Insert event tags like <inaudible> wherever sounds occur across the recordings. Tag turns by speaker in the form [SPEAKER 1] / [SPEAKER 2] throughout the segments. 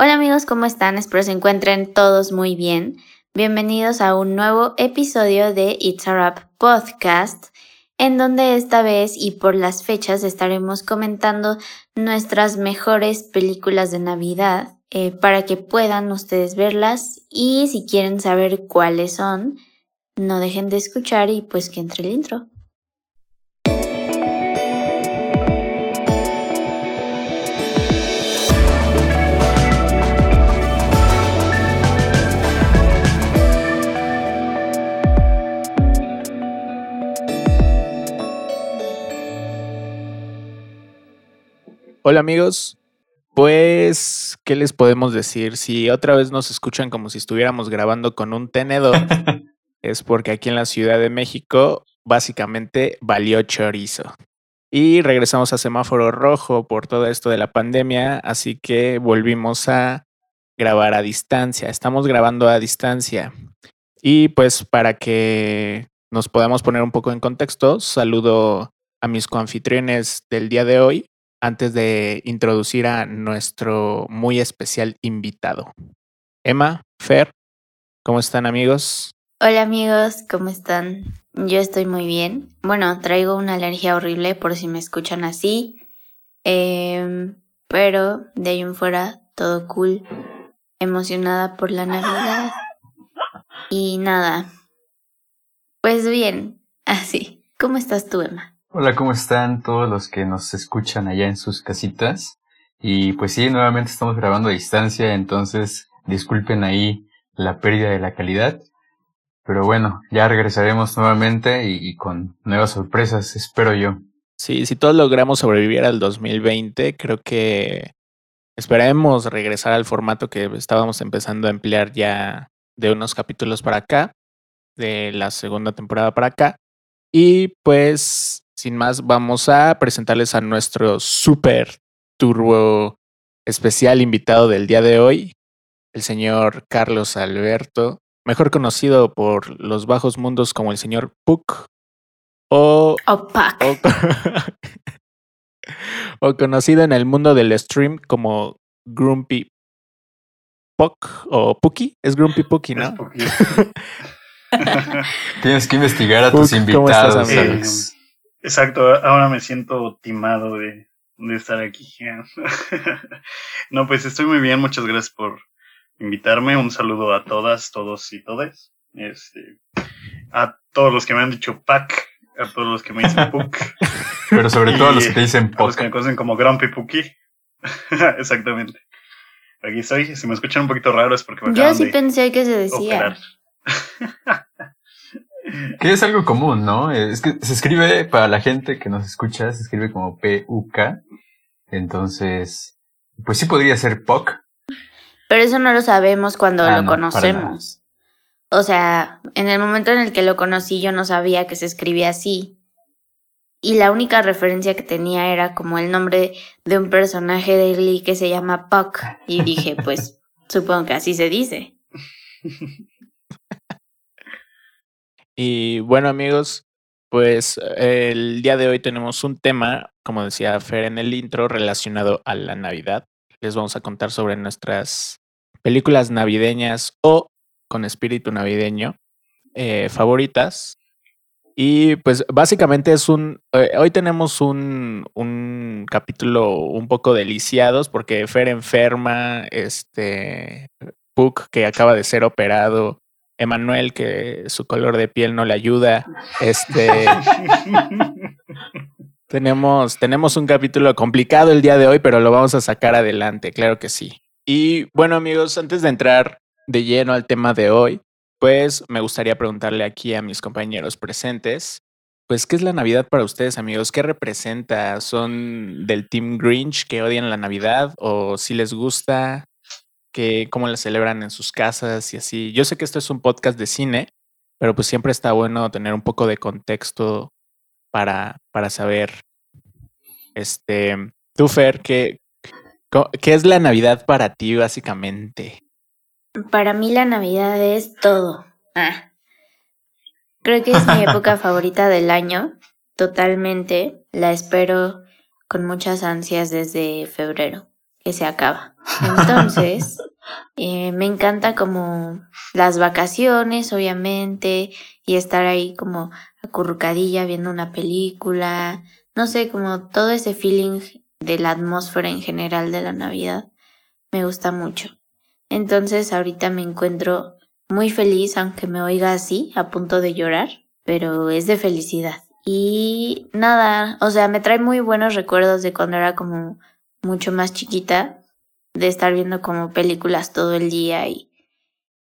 [SPEAKER 1] Hola amigos, ¿cómo están? Espero se encuentren todos muy bien. Bienvenidos a un nuevo episodio de It's a Rap Podcast, en donde esta vez y por las fechas estaremos comentando nuestras mejores películas de Navidad eh, para que puedan ustedes verlas y si quieren saber cuáles son, no dejen de escuchar y pues que entre el intro.
[SPEAKER 2] Hola amigos, pues, ¿qué les podemos decir? Si otra vez nos escuchan como si estuviéramos grabando con un tenedor, <laughs> es porque aquí en la Ciudad de México básicamente valió chorizo. Y regresamos a semáforo rojo por todo esto de la pandemia, así que volvimos a grabar a distancia. Estamos grabando a distancia. Y pues para que nos podamos poner un poco en contexto, saludo a mis coanfitriones del día de hoy antes de introducir a nuestro muy especial invitado. Emma, Fer, ¿cómo están amigos?
[SPEAKER 1] Hola amigos, ¿cómo están? Yo estoy muy bien. Bueno, traigo una alergia horrible por si me escuchan así. Em, pero de ahí en fuera, todo cool. Emocionada por la Navidad. Y nada. Pues bien, <laughs> así. ¿Cómo estás tú, Emma?
[SPEAKER 3] Hola, ¿cómo están todos los que nos escuchan allá en sus casitas? Y pues sí, nuevamente estamos grabando a distancia, entonces disculpen ahí la pérdida de la calidad. Pero bueno, ya regresaremos nuevamente y, con nuevas sorpresas, espero yo.
[SPEAKER 2] Sí, si todos logramos sobrevivir al 2020, creo que esperemos regresar al formato que estábamos empezando a emplear ya de unos capítulos para acá, de la segunda temporada para acá. Y pues sin más, vamos a presentarles a nuestro super turbo especial invitado del día de hoy, el señor Carlos Alberto, mejor conocido por los bajos mundos como el señor Puck o,
[SPEAKER 1] o, <laughs>
[SPEAKER 2] o conocido en el mundo del stream como Grumpy Puck o Pucky, es Grumpy Pucky, ¿no? <laughs> <laughs>
[SPEAKER 3] Tienes que investigar a tus invitados.
[SPEAKER 4] Exacto, ahora me siento timado de, de estar aquí. <laughs> no, pues estoy muy bien, muchas gracias por invitarme. Un saludo a todas, todos y todes. Este, a todos los que me han dicho Pac, a todos los que me dicen Puck. <laughs>
[SPEAKER 3] Pero sobre todo a los que te dicen Puck.
[SPEAKER 4] A los que me conocen como Grumpy Pucky. <laughs> Exactamente. Aquí estoy. Si me escuchan un poquito raro es porque me
[SPEAKER 1] Yo sí pensé que se decía.
[SPEAKER 3] Que es algo común, ¿no? Es que se escribe, para la gente que nos escucha, se escribe como P-U-K. Entonces, pues sí podría ser POC.
[SPEAKER 1] Pero eso no lo sabemos cuando ah, lo conocemos. O sea, en el momento en el que lo conocí yo no sabía que se escribía así. Y la única referencia que tenía era como el nombre de un personaje de Glee que se llama Puck. Y dije, pues <laughs> supongo que así se dice. <laughs>
[SPEAKER 2] Y bueno amigos, pues el día de hoy tenemos un tema, como decía Fer en el intro, relacionado a la Navidad. Les vamos a contar sobre nuestras películas navideñas o con espíritu navideño eh, favoritas. Y pues básicamente es un, eh, hoy tenemos un, un capítulo un poco deliciados porque Fer enferma, este, Puck que acaba de ser operado Emanuel, que su color de piel no le ayuda. Este. <laughs> tenemos, tenemos un capítulo complicado el día de hoy, pero lo vamos a sacar adelante, claro que sí. Y bueno, amigos, antes de entrar de lleno al tema de hoy, pues me gustaría preguntarle aquí a mis compañeros presentes. Pues, ¿qué es la Navidad para ustedes, amigos? ¿Qué representa? ¿Son del Team Grinch que odian la Navidad? ¿O si les gusta? Que cómo la celebran en sus casas y así. Yo sé que esto es un podcast de cine, pero pues siempre está bueno tener un poco de contexto para, para saber. Este, tú, Fer, ¿qué, ¿qué es la Navidad para ti, básicamente?
[SPEAKER 1] Para mí la Navidad es todo. Ah. Creo que es mi época <laughs> favorita del año, totalmente. La espero con muchas ansias desde febrero que se acaba. Entonces, <laughs> eh, me encanta como las vacaciones, obviamente, y estar ahí como acurrucadilla viendo una película, no sé, como todo ese feeling de la atmósfera en general de la Navidad, me gusta mucho. Entonces ahorita me encuentro muy feliz, aunque me oiga así, a punto de llorar, pero es de felicidad. Y nada, o sea, me trae muy buenos recuerdos de cuando era como mucho más chiquita, de estar viendo como películas todo el día y,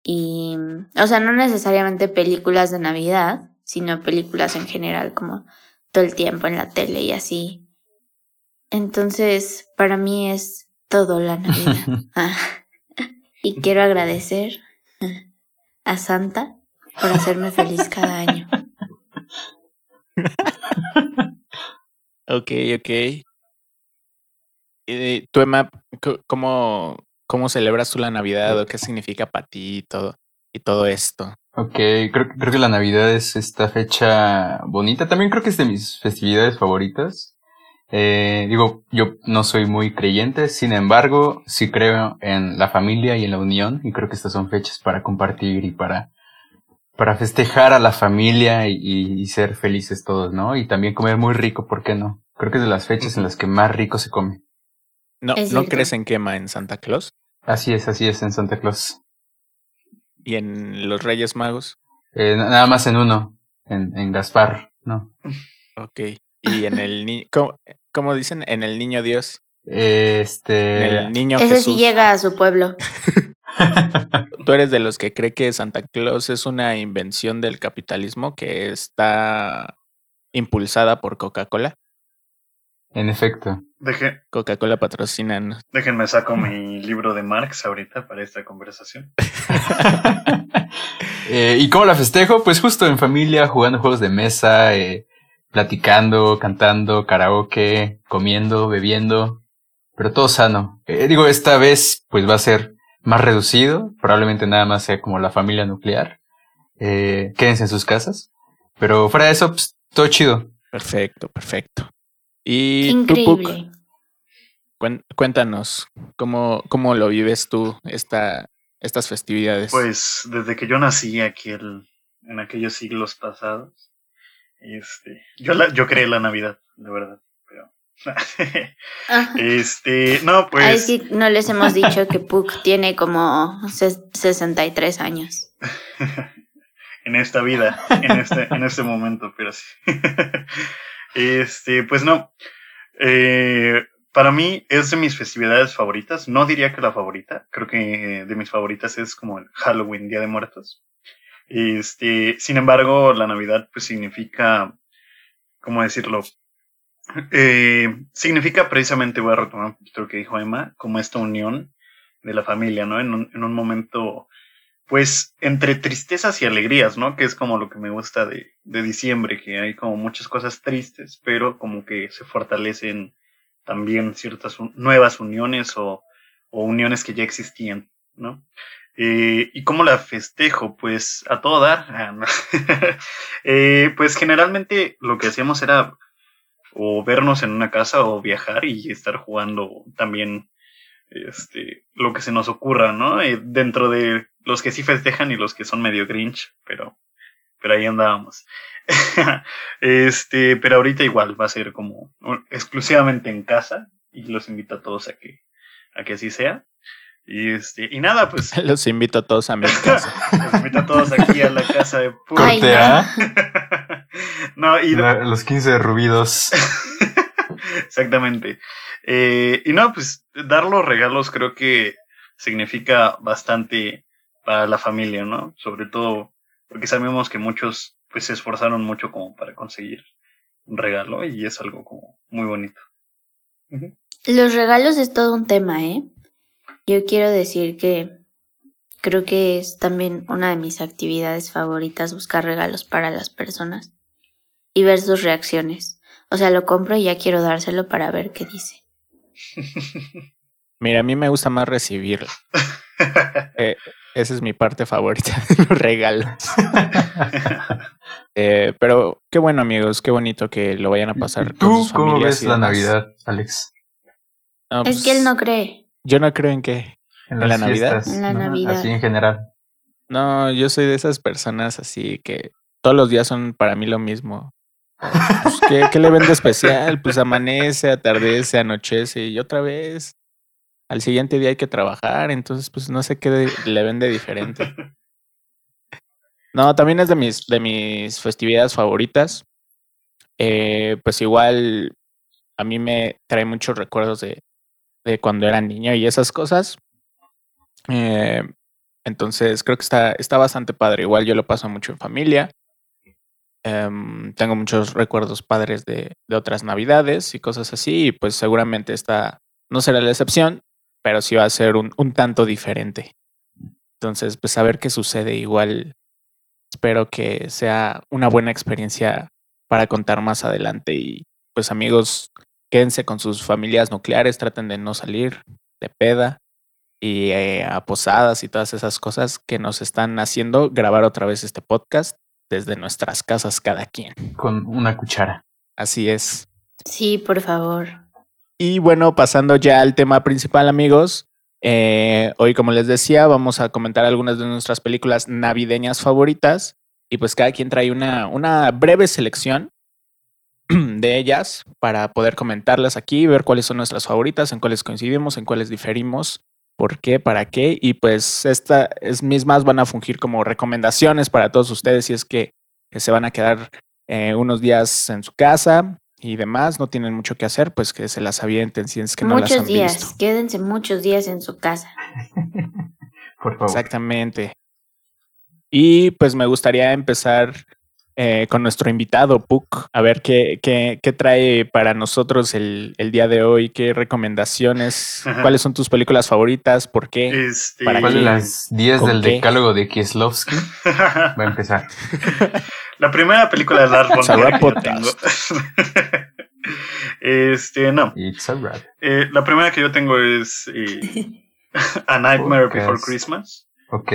[SPEAKER 1] y, o sea, no necesariamente películas de Navidad, sino películas en general, como todo el tiempo en la tele y así. Entonces, para mí es todo la Navidad. <laughs> Ah. y quiero agradecer a Santa por hacerme feliz cada año. <laughs>
[SPEAKER 2] ok, ok. ¿Y tú, Emma, cómo, cómo celebras tú la Navidad o qué significa para ti y todo, y todo esto?
[SPEAKER 3] Ok, creo, creo que la Navidad es esta fecha bonita. También creo que es de mis festividades favoritas. Eh, digo, yo no soy muy creyente, sin embargo, sí creo en la familia y en la unión, y creo que estas son fechas para compartir y para, para festejar a la familia y, y ser felices todos, ¿no? Y también comer muy rico, ¿por qué no? Creo que es de las fechas en las que más rico se come.
[SPEAKER 2] ¿No, ¿no crees en quema en Santa Claus?
[SPEAKER 3] Así es, así es, en Santa Claus.
[SPEAKER 2] ¿Y en los Reyes Magos?
[SPEAKER 3] Eh, nada más en uno, en, en Gaspar, ¿no?
[SPEAKER 2] Ok. ¿Y en el niño, cómo, dicen? En el niño Dios.
[SPEAKER 3] Este.
[SPEAKER 2] En el niño
[SPEAKER 1] Ese sí llega a su pueblo. <laughs>
[SPEAKER 2] ¿Tú eres de los que cree que Santa Claus es una invención del capitalismo que está impulsada por Coca-Cola?
[SPEAKER 3] En efecto.
[SPEAKER 2] Coca-Cola patrocina.
[SPEAKER 4] Déjenme saco mi <laughs> libro de Marx ahorita para esta conversación. <laughs>
[SPEAKER 3] Eh, ¿Y cómo la festejo? Pues justo en familia, jugando juegos de mesa, eh, platicando, cantando, karaoke, comiendo, bebiendo, pero todo sano. Eh, digo, esta vez pues va a ser más reducido, probablemente nada más sea como la familia nuclear. quédense en sus casas, pero fuera de eso, pues todo chido.
[SPEAKER 2] Perfecto, perfecto. Y
[SPEAKER 1] Increíble.
[SPEAKER 2] Cuéntanos, ¿cómo, ¿cómo lo vives tú esta, estas festividades?
[SPEAKER 4] Pues desde que yo nací aquí en aquellos siglos pasados, este, yo, la, yo creé la Navidad, de verdad. Pero, <laughs> este, no, pues.
[SPEAKER 1] Ahí sí no les hemos dicho que Puck <laughs> tiene como 63 años. <laughs>
[SPEAKER 4] en esta vida, en este, en este momento, pero sí. Este, pues no. Eh, para mí es de mis festividades favoritas. No diría que la favorita. Creo que de mis favoritas es como el Halloween, Día de Muertos. Este, sin embargo, la Navidad pues significa, ¿cómo decirlo? Eh, significa precisamente, voy a retomar un poquito lo que dijo Emma, como esta unión de la familia, ¿no? En un, en un momento pues entre tristezas y alegrías, ¿no? Que es como lo que me gusta de, de diciembre, que hay como muchas cosas tristes, pero como que se fortalecen también ciertas nuevas uniones o, uniones que ya existían, ¿no? Eh, ¿Y cómo la festejo? Pues a todo dar. <laughs> Ah, eh, pues generalmente lo que hacíamos era o vernos en una casa o viajar y estar jugando también este, lo que se nos ocurra, ¿no? Eh, dentro de los que sí festejan y los que son medio grinch, pero, pero ahí andábamos. <laughs> este, pero ahorita igual va a ser como exclusivamente en casa y los invito a todos a que, a que así sea. Y este, y nada, pues. <laughs>
[SPEAKER 2] Los invito a todos a mi <laughs> casa.
[SPEAKER 4] los invito a todos aquí a la casa de
[SPEAKER 3] Corte
[SPEAKER 4] no, y
[SPEAKER 3] los 15 rubidos.
[SPEAKER 4] Exactamente. Eh, y no, pues dar los regalos creo que significa bastante para la familia, ¿no? Sobre todo porque sabemos que muchos pues se esforzaron mucho como para conseguir un regalo y es algo como muy bonito.
[SPEAKER 1] Los regalos es todo un tema, ¿eh? Yo quiero decir que creo que es también una de mis actividades favoritas buscar regalos para las personas y ver sus reacciones. O sea, lo compro y ya quiero dárselo para ver qué dice. <laughs>
[SPEAKER 2] Mira, a mí me gusta más recibirlo. <laughs> Eh, esa es mi parte favorita <laughs> de los regalos. <laughs> Eh, pero qué bueno, amigos, qué bonito que lo vayan a pasar.
[SPEAKER 3] ¿Tú cómo ves la Navidad, Alex?
[SPEAKER 1] es pues que él no cree.
[SPEAKER 2] Yo no creo en qué.
[SPEAKER 3] En,
[SPEAKER 2] la
[SPEAKER 3] las
[SPEAKER 2] Navidad.
[SPEAKER 3] fiestas,
[SPEAKER 1] En la
[SPEAKER 3] ¿no?
[SPEAKER 1] Navidad.
[SPEAKER 3] Así en general.
[SPEAKER 2] No, yo soy de esas personas así que todos los días son para mí lo mismo. Pues, ¿qué, qué le ven de especial? Pues amanece, atardece, anochece y otra vez. Al siguiente día hay que trabajar, entonces pues no sé qué le ven de diferente. <laughs> No, también es de mis, de mis festividades favoritas. Eh, pues igual a mí me trae muchos recuerdos de, de cuando era niño y esas cosas. Eh, entonces creo que está, está bastante padre. Igual yo lo paso mucho en familia. Em, tengo muchos recuerdos padres de, de otras navidades y cosas así. Y pues seguramente esta no será la excepción, pero sí va a ser un, un tanto diferente. Entonces, pues a ver qué sucede. Igual espero que sea una buena experiencia para contar más adelante. Y pues amigos, quédense con sus familias nucleares, traten de no salir de peda y eh, a posadas y todas esas cosas que nos están haciendo grabar otra vez este podcast desde nuestras casas cada quien.
[SPEAKER 3] Con una cuchara.
[SPEAKER 2] Así es.
[SPEAKER 1] Sí, por favor.
[SPEAKER 2] Y bueno, pasando ya al tema principal, amigos. eh, hoy, como les decía, vamos a comentar algunas de nuestras películas navideñas favoritas. Y pues cada quien trae una, una breve selección <clears throat> de ellas para poder comentarlas aquí, ver cuáles son nuestras favoritas, en cuáles coincidimos, en cuáles diferimos, por qué, para qué. Y pues estas mismas van a fungir como recomendaciones para todos ustedes si es que, se van a quedar eh, unos días en su casa y demás, no tienen mucho que hacer, pues que se las avienten si es que no las
[SPEAKER 1] muchos
[SPEAKER 2] han
[SPEAKER 1] días.
[SPEAKER 2] visto.
[SPEAKER 1] Quédense muchos días en su casa. <laughs>
[SPEAKER 3] Por favor.
[SPEAKER 2] Exactamente. Y pues me gustaría empezar eh, con nuestro invitado, Puck, a ver qué, qué, qué trae para nosotros el, el, día de hoy, qué recomendaciones,
[SPEAKER 4] Ajá.
[SPEAKER 2] cuáles son tus películas favoritas, por qué.
[SPEAKER 4] Este...
[SPEAKER 2] ¿Para
[SPEAKER 3] ¿Cuál
[SPEAKER 2] qué?
[SPEAKER 3] de las 10
[SPEAKER 2] ¿Con
[SPEAKER 3] del
[SPEAKER 2] qué?
[SPEAKER 3] decálogo de Kieslowski? Va a empezar. <laughs>
[SPEAKER 4] La primera película de Lars von Trier que yo tengo. <laughs> este, no.
[SPEAKER 3] It's a wrap.
[SPEAKER 4] Eh, la primera que yo tengo es eh, <laughs> A Nightmare Before. Christmas.
[SPEAKER 3] Ok.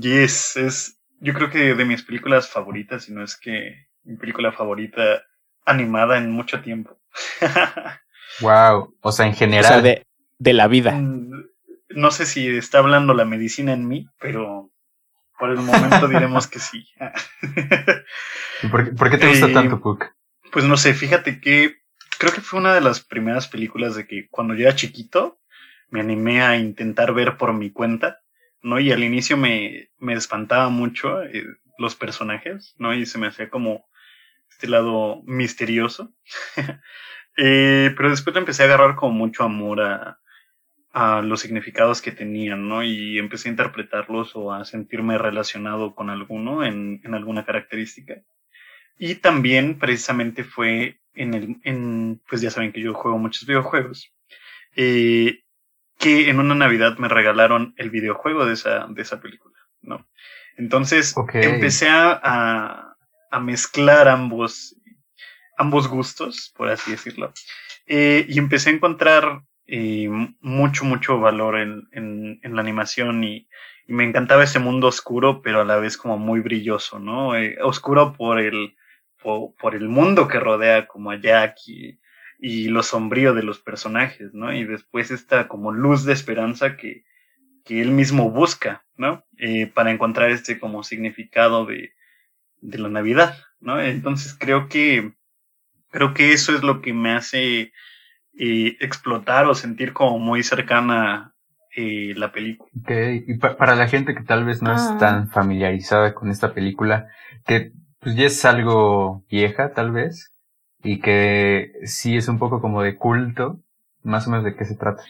[SPEAKER 4] Yes, es yo creo que de mis películas favoritas, si no es que mi película favorita animada en mucho tiempo. <laughs>
[SPEAKER 3] Wow. O sea, en
[SPEAKER 2] O
[SPEAKER 3] general.
[SPEAKER 2] sea, de, de la vida.
[SPEAKER 4] Mm, no sé si está hablando la medicina en mí, pero por el momento diremos que sí. <laughs>
[SPEAKER 3] ¿Y ¿Por, qué- por qué te gusta
[SPEAKER 4] Eh,
[SPEAKER 3] tanto, Puck?
[SPEAKER 4] Pues no sé, fíjate que creo que fue una de las primeras películas de que cuando yo era chiquito me animé a intentar ver por mi cuenta, ¿no? Y al inicio me, me espantaba mucho eh, los personajes, ¿no? Y se me hacía como este lado misterioso. <laughs> Eh, pero después le empecé a agarrar como mucho amor a, a los significados que tenían, ¿no? Y empecé a interpretarlos o a sentirme relacionado con alguno en, en alguna característica. Y también precisamente fue en el, en, pues ya saben que yo juego muchos videojuegos, eh, que en una Navidad me regalaron el videojuego de esa, de esa película, ¿no? Entonces
[SPEAKER 3] Ok.
[SPEAKER 4] empecé a, a, a mezclar ambos, ambos gustos, por así decirlo, eh, y empecé a encontrar eh, mucho, mucho valor en, en, en la animación y, y me encantaba ese mundo oscuro, pero a la vez como muy brilloso, ¿no? Eh, oscuro por el, por, por el mundo que rodea como a Jack y, y lo sombrío de los personajes, ¿no? Y después esta como luz de esperanza que, que él mismo busca, ¿no? Eh, para encontrar este como significado de, de la Navidad, ¿no? Entonces creo que, creo que eso es lo que me hace eh, explotar o sentir como muy cercana eh, la película.
[SPEAKER 3] Ok, y pa- para la gente que tal vez no
[SPEAKER 1] Ah.
[SPEAKER 3] es tan familiarizada con esta película, que pues ya es algo vieja tal vez, y que sí es un poco como de culto, más o menos de qué se trata.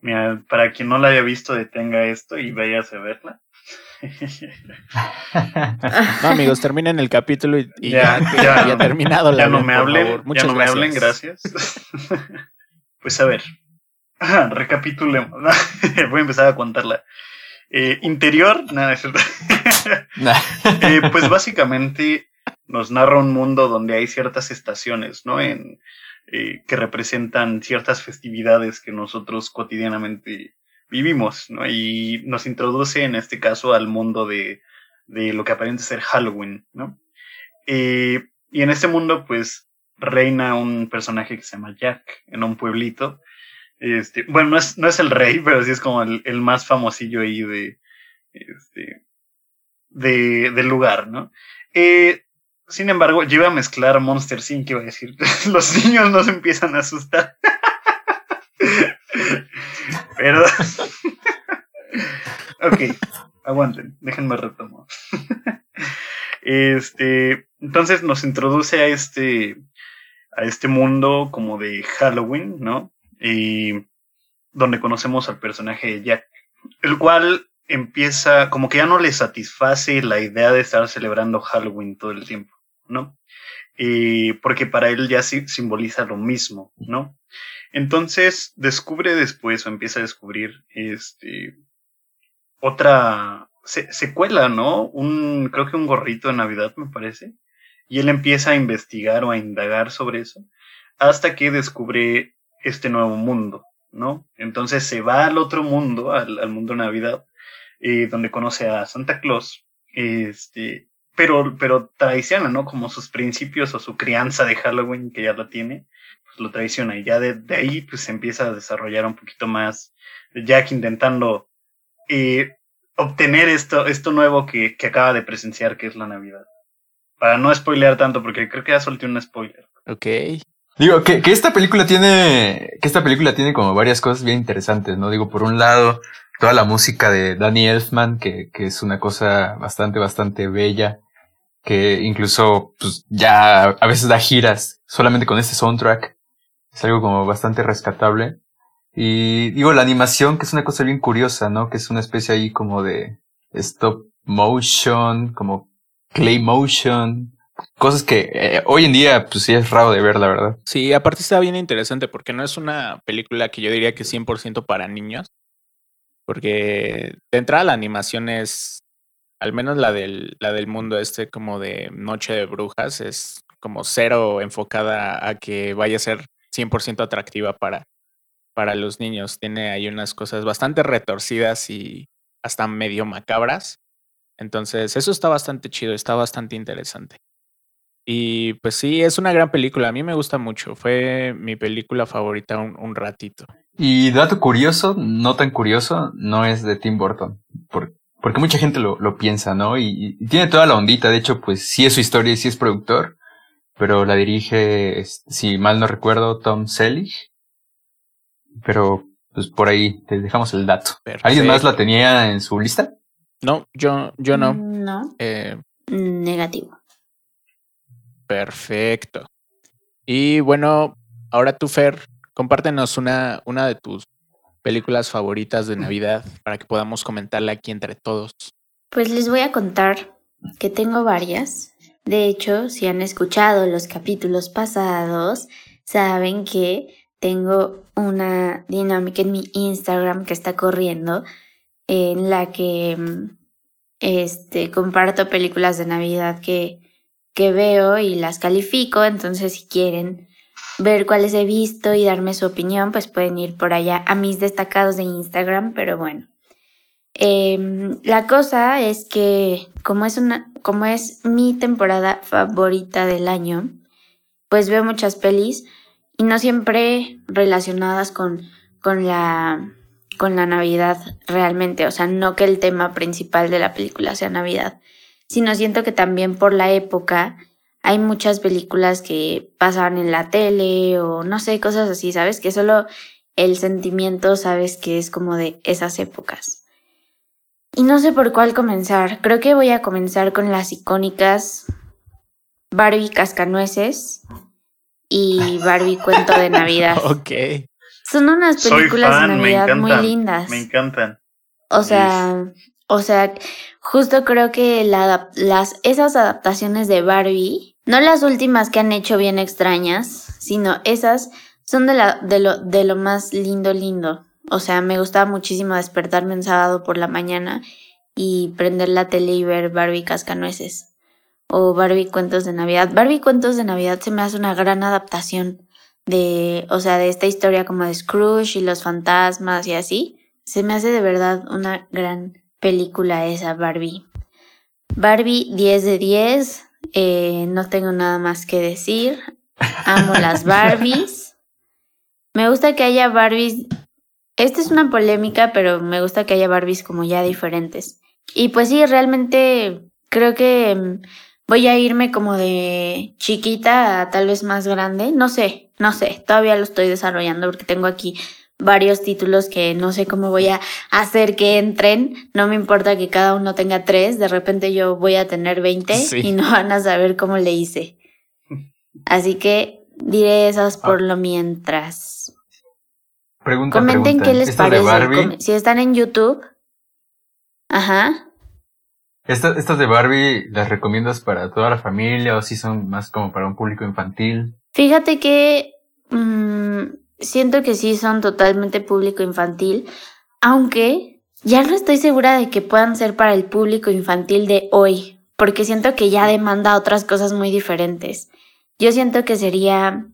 [SPEAKER 4] Mira, para quien no la haya visto, detenga esto y vayas a verla. <laughs>
[SPEAKER 2] No, amigos, terminen el capítulo y, y
[SPEAKER 4] Ya,
[SPEAKER 2] ya, que
[SPEAKER 4] ya.
[SPEAKER 2] haya terminado la
[SPEAKER 4] ya no me
[SPEAKER 2] por
[SPEAKER 4] hablen,
[SPEAKER 2] favor.
[SPEAKER 4] ya no me hablen, gracias. <laughs> pues a ver, Ajá, recapitulemos. <laughs> Voy a empezar a contarla. Eh, interior, nada, es cierto. <laughs> Eh, pues básicamente nos narra un mundo donde hay ciertas estaciones, ¿no? En, eh, que representan ciertas festividades que nosotros cotidianamente vivimos, ¿no? Y nos introduce en este caso al mundo de, de lo que aparenta ser Halloween, ¿no? Y en este mundo, pues, reina un personaje que se llama Jack en un pueblito Este, bueno, no es, no es el rey, <laughs> pero sí es como el, el más famosillo ahí de, este, de, del lugar, ¿no? Eh, sin embargo, yo iba a mezclar Monster Inc. iba a decir, <laughs> los niños no se empiezan a asustar. <laughs> Pero... ok, aguanten, déjenme retomar. este, entonces nos introduce a este, a este mundo como de Halloween, ¿no? Y donde conocemos al personaje de Jack, el cual empieza, como que ya no le satisface la idea de estar celebrando Halloween todo el tiempo, ¿no? Y porque para él ya simboliza lo mismo, ¿no? Entonces descubre después o empieza a descubrir este otra secuela, ¿no? Un creo que un gorrito de Navidad me parece. Y él empieza a investigar o a indagar sobre eso hasta que descubre este nuevo mundo, ¿no? Entonces se va al otro mundo, al, mundo Navidad, eh, donde conoce a Santa Claus, este, pero, pero traiciona, ¿no? Como sus principios o su crianza de Halloween, que ya la tiene, pues lo traiciona y ya de, ahí pues se empieza a desarrollar un poquito más Jack intentando eh, obtener esto, esto nuevo que, que acaba de presenciar, que es la Navidad. Para no spoilear tanto, porque creo que ya solté un spoiler.
[SPEAKER 2] Ok.
[SPEAKER 3] Digo, que, que esta película tiene, que esta película tiene como varias cosas bien interesantes, ¿no? Digo, por un lado, toda la música de Danny Elfman, que, que es una cosa bastante, bastante bella, que incluso, pues, ya a veces da giras solamente con este soundtrack. Es algo como bastante rescatable. Y digo, la animación, que es una cosa bien curiosa, ¿no? Que es una especie ahí como de stop motion, como clay motion, cosas que eh, hoy en día pues sí es raro de ver, la verdad.
[SPEAKER 2] Sí, aparte está bien interesante porque no es una película que yo diría que es 100% para niños, porque de entrada la animación es, al menos la del, la del mundo este como de Noche de Brujas, es como cero enfocada a que vaya a ser 100% atractiva para, para los niños. Tiene ahí unas cosas bastante retorcidas y hasta medio macabras. Entonces, eso está bastante chido, está bastante interesante. Y pues sí, es una gran película. A mí me gusta mucho. Fue mi película favorita un, ratito.
[SPEAKER 3] Y dato curioso, no tan curioso, no es de Tim Burton. porque mucha gente lo, lo piensa, ¿no? Y, tiene toda la ondita. De hecho, pues sí es su historia y sí es productor. Pero la dirige, si mal no recuerdo, Tom Selleck. Pero pues por ahí te dejamos el dato. ¿Alguien más la tenía en su lista?
[SPEAKER 2] No, yo, yo no.
[SPEAKER 1] No.
[SPEAKER 2] Eh,
[SPEAKER 1] Negativo.
[SPEAKER 2] Perfecto. Y bueno, ahora tú, Fer, compártenos una, una de tus películas favoritas de Navidad para que podamos comentarla aquí entre todos.
[SPEAKER 1] Pues les voy a contar que tengo varias. De hecho, si han escuchado los capítulos pasados, saben que tengo una dinámica en mi Instagram que está corriendo en la que mm, este, comparto películas de Navidad que, que veo y las califico, entonces si quieren ver cuáles he visto y darme su opinión, pues pueden ir por allá a mis destacados de Instagram, pero bueno. Em, la cosa es que como es una, como es mi temporada favorita del año, pues veo muchas pelis y no siempre relacionadas con, con la con la Navidad realmente, o sea, no que el tema principal de la película sea Navidad, sino siento que también por la época hay muchas películas que pasan en la tele o no sé, cosas así, ¿sabes? Que solo el sentimiento, sabes que es como de esas épocas. Y no sé por cuál comenzar. Creo que voy a comenzar con las icónicas Barbie Cascanueces y Barbie Cuento de Navidad. <laughs>
[SPEAKER 2] ok.
[SPEAKER 1] Son unas películas de Navidad muy lindas.
[SPEAKER 4] Me encantan.
[SPEAKER 1] O sea, o sea, justo creo que la, las, esas adaptaciones de Barbie, no las últimas que han hecho bien extrañas, sino esas son de, la, de, lo, de lo más lindo, lindo. O sea, me gustaba muchísimo despertarme un sábado por la mañana y prender la tele y ver Barbie Cascanueces o Barbie Cuentos de Navidad. Barbie Cuentos de Navidad se me hace una gran adaptación de, o sea, de esta historia como de Scrooge y los fantasmas y así. Se me hace de verdad una gran película esa Barbie. Barbie 10 de 10, eh, no tengo nada más que decir. Amo <laughs> las Barbies. Me gusta que haya Barbies. Esta es una polémica, pero me gusta que haya Barbies como ya diferentes. Y pues sí, realmente creo que mm, voy a irme como de chiquita a tal vez más grande. No sé, no sé. Todavía lo estoy desarrollando porque tengo aquí varios títulos que no sé cómo voy a hacer que entren. No me importa que cada uno tenga tres. De repente yo voy a tener 20 y no <laughs> van a saber cómo le hice. Así que diré esas por lo mientras.
[SPEAKER 3] Pregunta,
[SPEAKER 1] Comenten qué les parece. Si están en YouTube. Ajá.
[SPEAKER 3] ¿Estas, de Barbie las recomiendas para toda la familia o si son más como para un público infantil?
[SPEAKER 1] Fíjate que mmm, siento que sí son totalmente público infantil, aunque ya no estoy segura de que puedan ser para el público infantil de hoy, porque siento que ya demanda otras cosas muy diferentes. Yo siento que sería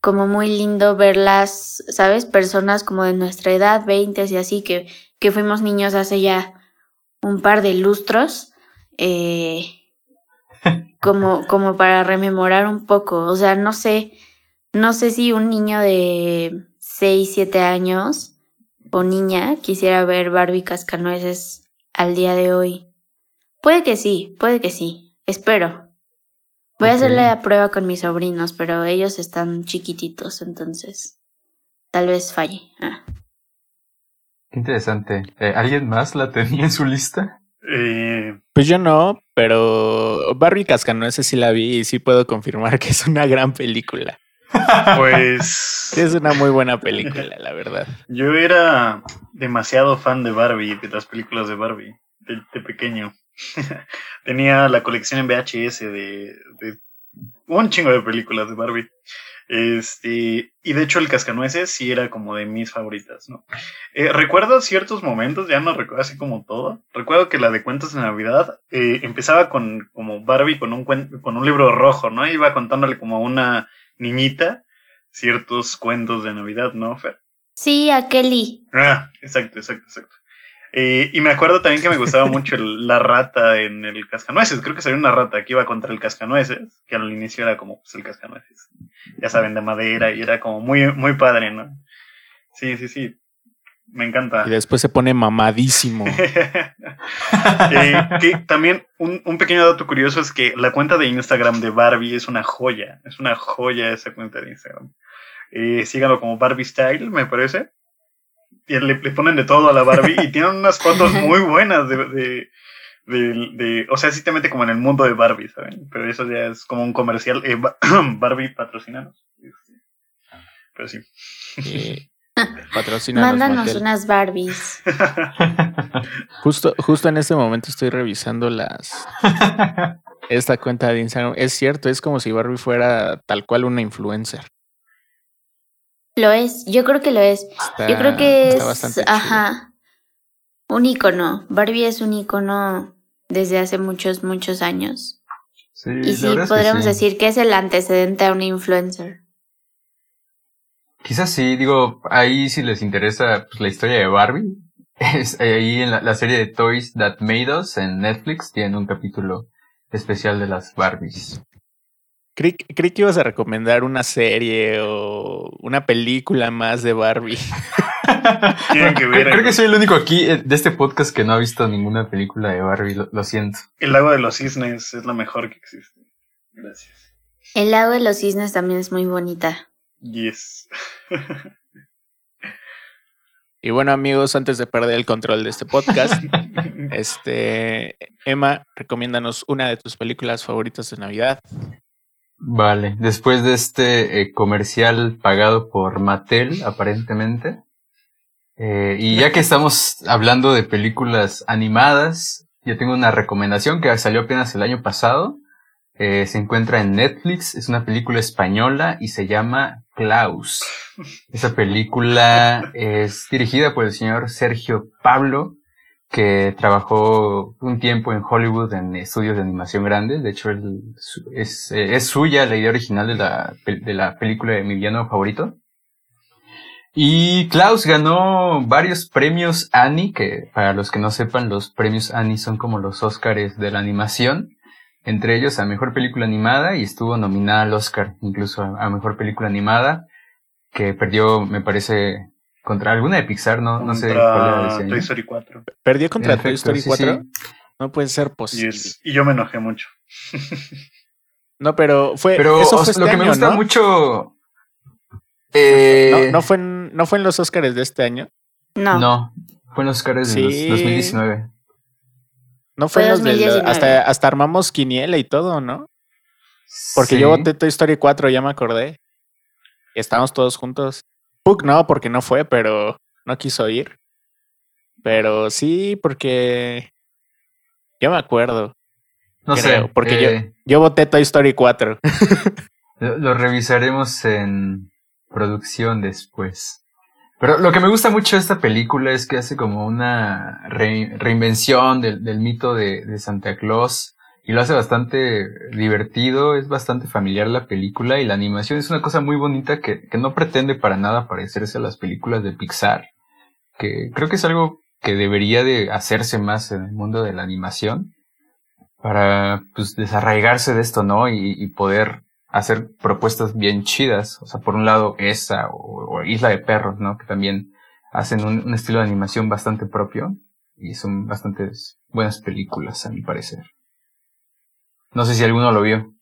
[SPEAKER 1] como muy lindo verlas, ¿sabes? Personas como de nuestra edad, 20 y así, que, que fuimos niños hace ya un par de lustros, eh, <laughs> como, como para rememorar un poco. O sea, no sé, no sé si un niño de 6, 7 años o niña quisiera ver Barbie Cascanueces al día de hoy. Puede que sí, puede que sí. Espero. Voy a hacerle la prueba con mis sobrinos, pero ellos están chiquititos, entonces tal vez falle. Ah.
[SPEAKER 3] Qué interesante. Eh, ¿Alguien más la tenía en su lista?
[SPEAKER 2] Eh... Pues yo no, pero Barbie Cascanueces sí la vi y sí puedo confirmar que es una gran película. Pues. <laughs> Es una muy buena película, la verdad.
[SPEAKER 4] Yo era demasiado fan de Barbie, de las películas de Barbie, de, pequeño. <laughs> Tenía la colección en VHS de, de, un chingo de películas de Barbie. Este, y de hecho el cascanueces sí era como de mis favoritas, ¿no? Eh, recuerdo ciertos momentos, ya no recuerdo así como todo. Recuerdo que la de cuentos de Navidad eh, empezaba con como Barbie con un, con un libro rojo, ¿no? Iba contándole como una niñita ciertos cuentos de Navidad, ¿no, Fer?
[SPEAKER 1] Sí, a Kelly.
[SPEAKER 4] Ah, exacto, exacto, exacto. Eh, y me acuerdo también que me gustaba <laughs> mucho la rata en el cascanueces. Creo que salió una rata que iba contra el cascanueces, que al inicio era como pues, el cascanueces. Ya saben, de madera y era como muy, muy padre, ¿no? Sí, sí, sí. Me encanta.
[SPEAKER 2] Y después se pone mamadísimo. <laughs>
[SPEAKER 4] Eh, que también un, un, pequeño dato curioso es que la cuenta de Instagram de Barbie es una joya. Es una joya esa cuenta de Instagram. Eh, síganlo como Barbie Style, me parece. Y le, ponen de todo a la Barbie y <laughs> tienen unas fotos muy buenas de, de, de, o sea, sí te mete como en el mundo de Barbie, ¿saben? Pero eso ya es como un comercial. Eh, <clears throat> Barbie patrocinanos. Pero sí.
[SPEAKER 1] Mándanos unas Barbies. <laughs>
[SPEAKER 2] justo, justo en este momento estoy revisando las esta cuenta de Instagram. Es cierto, es como si Barbie fuera tal cual una influencer.
[SPEAKER 1] Lo es, yo creo que lo es. yo creo que es ajá, un icono. Barbie es un icono desde hace muchos, muchos años. Sí, y sí, podríamos decir que es el antecedente a un influencer.
[SPEAKER 3] Quizás sí, digo, ahí si les interesa pues, la historia de Barbie, <laughs> es ahí en la, serie de Toys That Made Us en Netflix tiene un capítulo especial de las Barbies.
[SPEAKER 2] Creí, que ibas a recomendar una serie o una película más de Barbie. <laughs>
[SPEAKER 3] que Creo que soy el único aquí eh, de este podcast que no ha visto ninguna película de Barbie, lo, lo siento.
[SPEAKER 4] El lago de los cisnes es la mejor que existe. Gracias.
[SPEAKER 1] El lago de los cisnes también es muy bonita.
[SPEAKER 4] Yes. <laughs>
[SPEAKER 2] y bueno, amigos, antes de perder el control de este podcast, <laughs> este Emma, recomiéndanos una de tus películas favoritas de Navidad.
[SPEAKER 3] Vale, después de este eh, comercial pagado por Mattel, aparentemente. Eh, y ya que estamos hablando de películas animadas, yo tengo una recomendación que salió apenas el año pasado. Eh, se encuentra en Netflix, es una película española y se llama Klaus. <laughs> Esa película es dirigida por el señor Sergio Pablo, que trabajó un tiempo en Hollywood en estudios de animación grandes. De hecho, es, es, suya la idea original de la, de la película de mi villano favorito. Y Klaus ganó varios premios Annie, que para los que no sepan, los premios Annie son como los Oscars de la animación entre ellos a Mejor Película Animada y estuvo nominada al Oscar incluso a, Mejor Película Animada, que perdió, me parece, contra alguna de Pixar, no, no sé
[SPEAKER 4] cuál era Toy Story 4.
[SPEAKER 2] ¿Perdió contra Toy Story 4? No puede ser posible.
[SPEAKER 4] Y, yo me enojé mucho. <laughs>
[SPEAKER 2] no, pero fue.
[SPEAKER 3] Pero eso fue este lo que me gusta mucho. Eh...
[SPEAKER 2] No, fue en, ¿No fue en los Oscars de este año?
[SPEAKER 3] No. No, fue en los Oscars de 2019.
[SPEAKER 2] No fue, en los de. Hasta, hasta armamos Quiniela y todo, ¿no? Porque yo voté Toy Story 4, ya me acordé. Y estábamos todos juntos. Puck no, porque no fue, pero no quiso ir. Pero sí, porque yo me acuerdo. No sé. Porque yo, eh, yo voté Toy Story 4. <laughs>
[SPEAKER 3] lo, revisaremos en producción después. Pero lo que me gusta mucho de esta película es que hace como una reinvención del, del mito de, de, Santa Claus y lo hace bastante divertido, es bastante familiar la película y la animación es una cosa muy bonita que, que no pretende para nada parecerse a las películas de Pixar, que creo que es algo que debería de hacerse más en el mundo de la animación para pues desarraigarse de esto, ¿no? Y, poder hacer propuestas bien chidas. O sea, por un lado esa o, Isla de Perros, ¿no? Que también hacen un, estilo de animación bastante propio y son bastantes buenas películas, a mi parecer. No sé si alguno lo vio.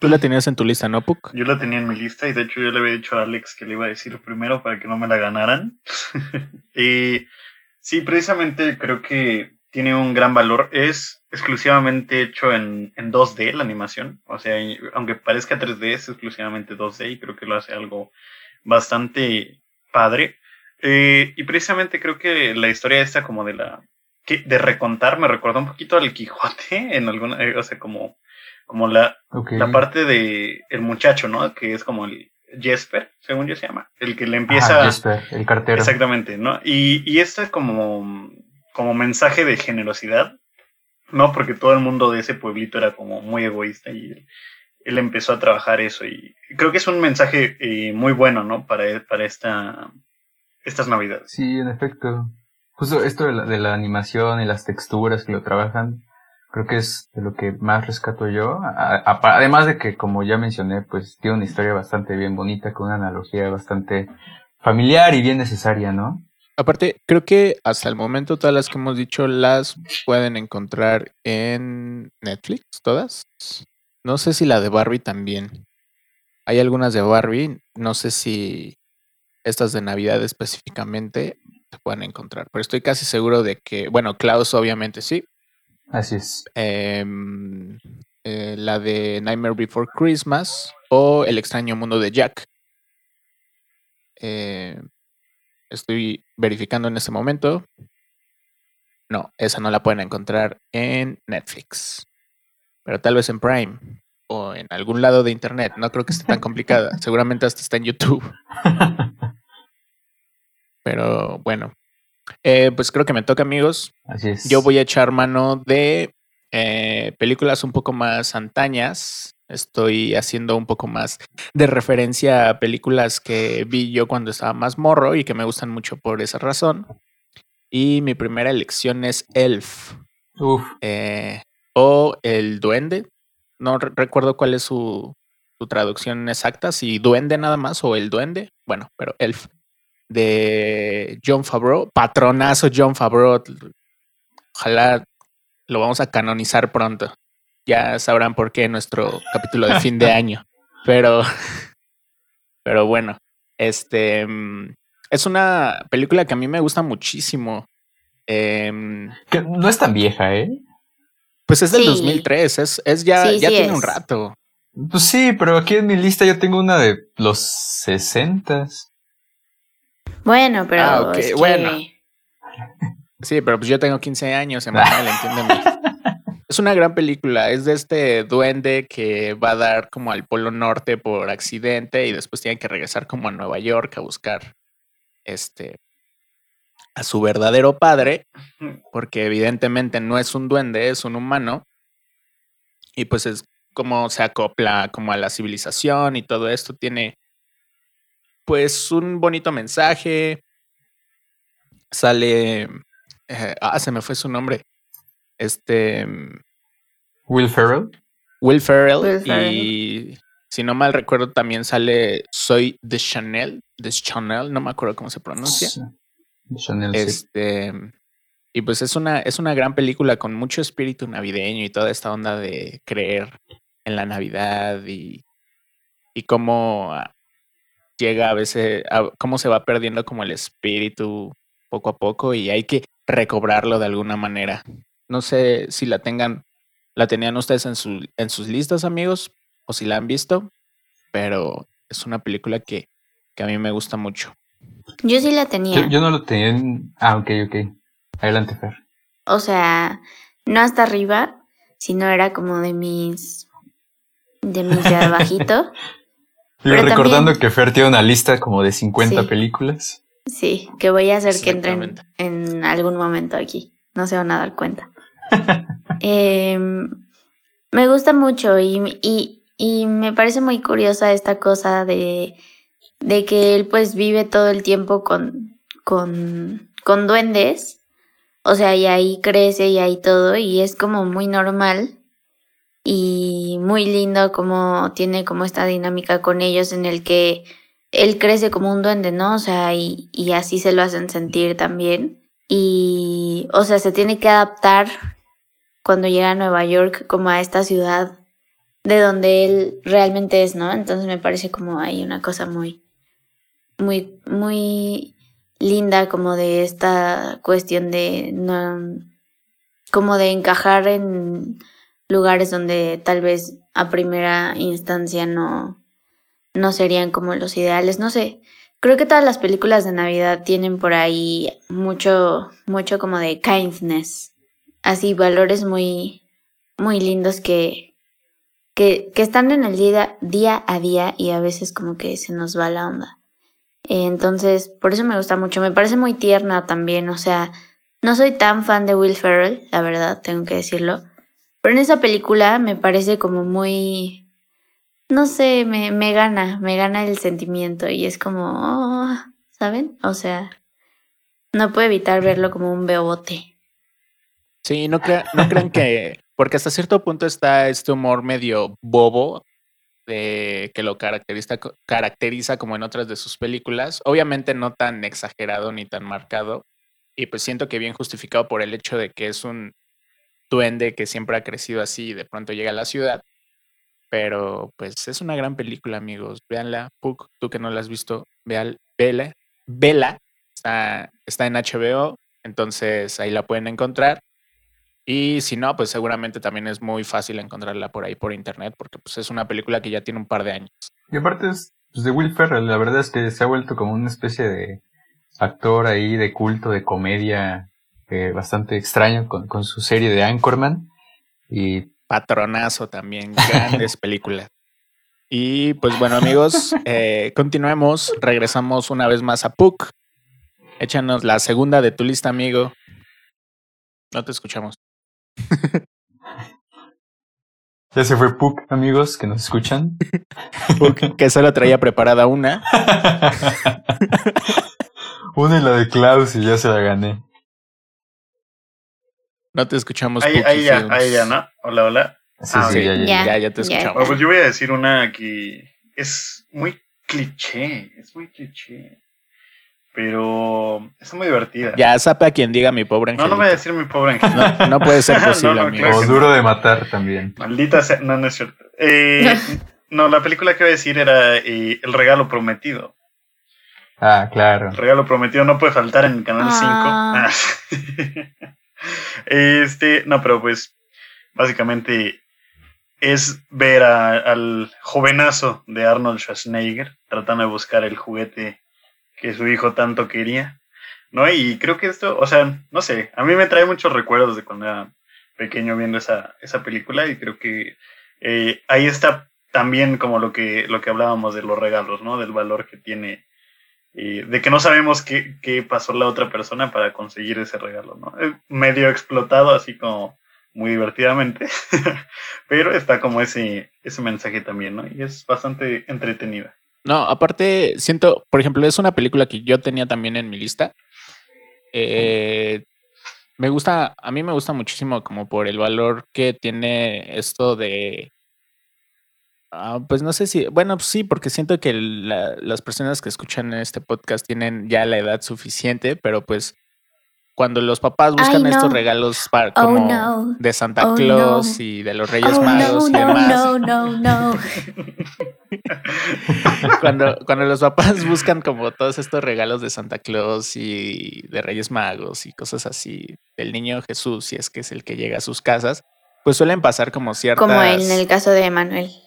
[SPEAKER 2] Tú la tenías en tu lista, ¿no, Puck?
[SPEAKER 4] Yo la tenía en mi lista y de hecho yo le había dicho a Alex que le iba a decir primero para que no me la ganaran. <laughs> y sí, precisamente creo que tiene un gran valor. Es exclusivamente hecho en, en 2D la animación. O sea, aunque parezca 3D, es exclusivamente 2D y creo que lo hace algo bastante padre. Eh, y precisamente creo que la historia esta como de la... Que, de recontar me recuerda un poquito al Quijote <laughs> en alguna... Eh, o sea, como como la, la parte de el muchacho, ¿no? Que es como el Jesper, según yo se llama, el que le empieza...
[SPEAKER 3] Ah, Jesper, el cartero.
[SPEAKER 4] Exactamente, ¿no? Y, y este como, como mensaje de generosidad, ¿no? Porque todo el mundo de ese pueblito era como muy egoísta y él, empezó a trabajar eso y creo que es un mensaje eh, muy bueno, ¿no? Para, para esta, estas navidades.
[SPEAKER 3] Sí, en efecto. Justo esto de la, de la animación y las texturas que lo trabajan, creo que es de lo que más rescato yo. además de que, como ya mencioné, pues tiene una historia bastante bien bonita, con una analogía bastante familiar y bien necesaria, ¿no?
[SPEAKER 2] Aparte, creo que hasta el momento todas las que hemos dicho las pueden encontrar en Netflix, todas. No sé si la de Barbie también. Hay algunas de Barbie, no sé si estas de Navidad específicamente se pueden encontrar, pero estoy casi seguro de que, bueno, Klaus obviamente sí,
[SPEAKER 3] Así es.
[SPEAKER 2] Em, eh, la de Nightmare Before Christmas o El extraño mundo de Jack. Eh, estoy verificando en este momento. No, esa no la pueden encontrar en Netflix. Pero tal vez en Prime o en algún lado de internet. No creo que esté tan complicada. <laughs> Seguramente hasta está en YouTube. <laughs> Pero bueno, eh, pues creo que me toca, amigos.
[SPEAKER 3] Así es.
[SPEAKER 2] Yo voy a echar mano de eh, películas un poco más antañas. Estoy haciendo un poco más de referencia a películas que vi yo cuando estaba más morro y que me gustan mucho por esa razón. Y mi primera elección es Elf.
[SPEAKER 3] Uf.
[SPEAKER 2] Eh, o El Duende. No recuerdo cuál es su, su traducción exacta, si Duende nada más o El Duende. Bueno, pero Elf de John Favreau, patronazo John Favreau. Ojalá lo vamos a canonizar pronto. Ya sabrán por qué nuestro capítulo de fin de <laughs> año. Pero, pero bueno, este mm, es una película que a mí me gusta muchísimo. Em,
[SPEAKER 3] que no es tan vieja, ¿eh?
[SPEAKER 2] Pues es del 2003, es, es ya, ya tiene un rato.
[SPEAKER 3] Pues sí, pero aquí en mi lista yo tengo una de los 60
[SPEAKER 1] bueno, pero. Ah, bueno.
[SPEAKER 2] Sí, pero pues yo tengo 15 años, Emanuel, entiéndeme. <laughs> es una gran película. Es de este duende que va a dar como al Polo Norte por accidente y después tiene que regresar como a Nueva York a buscar este a su verdadero padre, porque evidentemente no es un duende, es un humano. Y pues es como se acopla como a la civilización y todo esto. Tiene pues un bonito mensaje. Sale. Eh, ah, se me fue su nombre. Este.
[SPEAKER 3] Will Ferrell.
[SPEAKER 2] Will Ferrell. Y si no mal recuerdo, también sale Soy de Chanel, de Chanel, no me acuerdo cómo se pronuncia.
[SPEAKER 3] Chanel,
[SPEAKER 2] este, y pues es una, es una gran película con mucho espíritu navideño y toda esta onda de creer en la Navidad y, y cómo ah, llega a veces, cómo se va perdiendo como el espíritu poco a poco y hay que recobrarlo de alguna manera. No sé si la tengan, la tenían ustedes en, su, en sus listas, amigos, o si la han visto, pero es una película que, que a mí me gusta mucho.
[SPEAKER 1] Yo sí la tenía.
[SPEAKER 3] Yo, no lo tenía en... Ah, ok, ok. Adelante, Fer.
[SPEAKER 1] O sea, no hasta arriba, sino era como de mis. de mis <laughs> de abajito.
[SPEAKER 3] Yo recordando que Fer tiene una lista como de 50 películas.
[SPEAKER 1] Sí, que voy a hacer que entren en algún momento aquí. No se van a dar cuenta. <laughs> Em, me gusta mucho y, y, y, me parece muy curiosa esta cosa de, de que él pues vive todo el tiempo con, con, con duendes o sea, y ahí crece y ahí todo, y es como muy normal y muy lindo como tiene como esta dinámica con ellos en el que él crece como un duende, ¿no? O sea, y, así se lo hacen sentir también. Y, o sea, se tiene que adaptar cuando llega a Nueva York como a esta ciudad de donde él realmente es, ¿no? Entonces me parece como hay una cosa muy, muy, muy linda como de esta cuestión de no, como de encajar en lugares donde tal vez a primera instancia no, no serían como los ideales, no sé. Creo que todas las películas de Navidad tienen por ahí mucho, mucho como de kindness, así valores muy, muy lindos que, que, que están en el día, día a día y a veces como que se nos va la onda. Entonces, por eso me gusta mucho. Me parece muy tierna también. O sea, no soy tan fan de Will Ferrell, la verdad, tengo que decirlo. Pero en esa película me parece como muy... No sé, me, me gana, me gana el sentimiento y es como... Oh, ¿Saben? O sea, no puedo evitar verlo como un bebote.
[SPEAKER 2] Sí, no, no crean que... Porque hasta cierto punto está este humor medio bobo que lo caracteriza, caracteriza como en otras de sus películas. Obviamente no tan exagerado ni tan marcado. Y pues siento que bien justificado por el hecho de que es un duende que siempre ha crecido así y de pronto llega a la ciudad. Pero pues es una gran película, amigos. Véanla. Puck, tú que no la has visto, vean, vela. Vela. Está, está en HBO. Entonces ahí la pueden encontrar. Y si no, pues seguramente también es muy fácil encontrarla por ahí por internet, porque pues es una película que ya tiene un par de años.
[SPEAKER 3] Y aparte es pues, de Will Ferrell, la verdad es que se ha vuelto como una especie de actor ahí de culto, de comedia eh, bastante extraño con, con, su serie de Anchorman. Y
[SPEAKER 2] patronazo también, <laughs> grandes películas. Y pues bueno amigos, <laughs> eh, continuemos, regresamos una vez más a Puck. Échanos la segunda de tu lista, amigo. No te escuchamos. <laughs>
[SPEAKER 3] ya se fue Puck, amigos, que nos escuchan.
[SPEAKER 2] Puck, que solo traía preparada una.
[SPEAKER 3] una y la de Klaus y ya se la gané.
[SPEAKER 2] No te escuchamos.
[SPEAKER 4] Ahí, ahí ya, ahí ya, ¿no? Hola, hola.
[SPEAKER 2] Sí, ah, sí, ya, ya, ya, te escuchamos.
[SPEAKER 4] pues yo voy a decir una que es muy cliché, es muy cliché pero es muy divertida.
[SPEAKER 2] Ya sabe a quien diga mi pobre angelito.
[SPEAKER 4] No, no me voy a decir mi pobre angelito.
[SPEAKER 2] No, puede ser <laughs> posible, amigo.
[SPEAKER 3] o duro de matar también.
[SPEAKER 4] Maldita sea, no, no es cierto. Eh, <laughs> no, la película que voy a decir era eh, El regalo prometido.
[SPEAKER 3] Ah, claro.
[SPEAKER 4] El regalo prometido no puede faltar en el canal 5. Ah. <laughs> este, no, pero pues básicamente es ver al jovenazo de Arnold Schwarzenegger tratando de buscar el juguete que su hijo tanto quería, ¿no? Y creo que esto, o sea, no sé, a mí me trae muchos recuerdos de cuando era pequeño viendo esa, esa película y creo que eh, ahí está también como lo que, lo que hablábamos de los regalos, ¿no? Del valor que tiene, de que no sabemos qué, qué pasó la otra persona para conseguir ese regalo, ¿no? Medio explotado así como muy divertidamente, <laughs> pero está como ese, ese mensaje también, ¿no? Y es bastante entretenida.
[SPEAKER 2] No, aparte, siento, por ejemplo, es una película que yo tenía también en mi lista. Eh, me gusta, a mí me gusta muchísimo como por el valor que tiene esto de Ah, pues no sé si, bueno, pues sí, porque siento que las personas que escuchan este podcast tienen ya la edad suficiente, pero pues cuando los papás buscan estos regalos para, oh, como de Santa oh, Claus y de los Reyes oh, Magos y demás. No, no, no. <laughs> cuando, cuando los papás buscan como todos estos regalos de Santa Claus y de Reyes Magos y cosas así del niño Jesús, si es que es el que llega a sus casas, pues suelen pasar como ciertas.
[SPEAKER 1] Como en el caso de Manuel.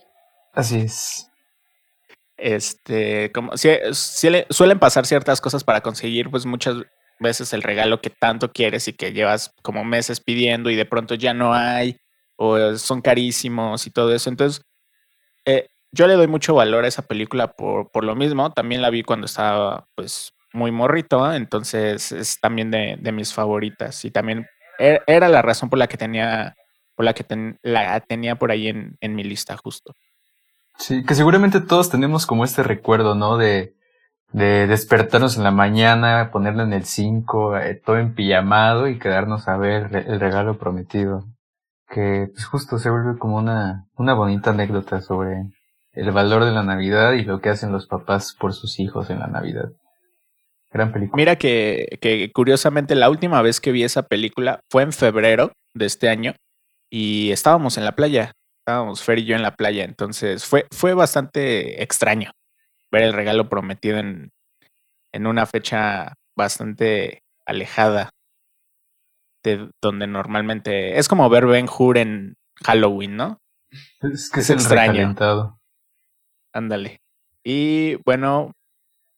[SPEAKER 3] Así es.
[SPEAKER 2] Este, como si, suelen pasar ciertas cosas para conseguir, pues muchas veces el regalo que tanto quieres y que llevas como meses pidiendo y de pronto ya no hay o son carísimos y todo eso. Entonces, eh, yo le doy mucho valor a esa película por, por lo mismo. También la vi cuando estaba pues muy morrito, entonces es también de, de mis favoritas y también e, era la razón por la que tenía, por la que la tenía por ahí en, en mi lista justo.
[SPEAKER 3] Sí, que seguramente todos tenemos como este recuerdo, ¿no? De, de despertarnos en la mañana, ponerle en el 5, eh, todo empillamado y quedarnos a ver el regalo prometido. Que pues justo se vuelve como una, una bonita anécdota sobre el valor de la Navidad y lo que hacen los papás por sus hijos en la Navidad. Gran película.
[SPEAKER 2] Mira que, que curiosamente la última vez que vi esa película fue en febrero de este año y estábamos en la playa. Estábamos Fer y yo en la playa, entonces fue, fue bastante extraño ver el regalo prometido en, en una fecha bastante alejada de donde normalmente es como ver Ben Hur en Halloween, ¿no?
[SPEAKER 3] Es que es, extraño.
[SPEAKER 2] Ándale. Y bueno,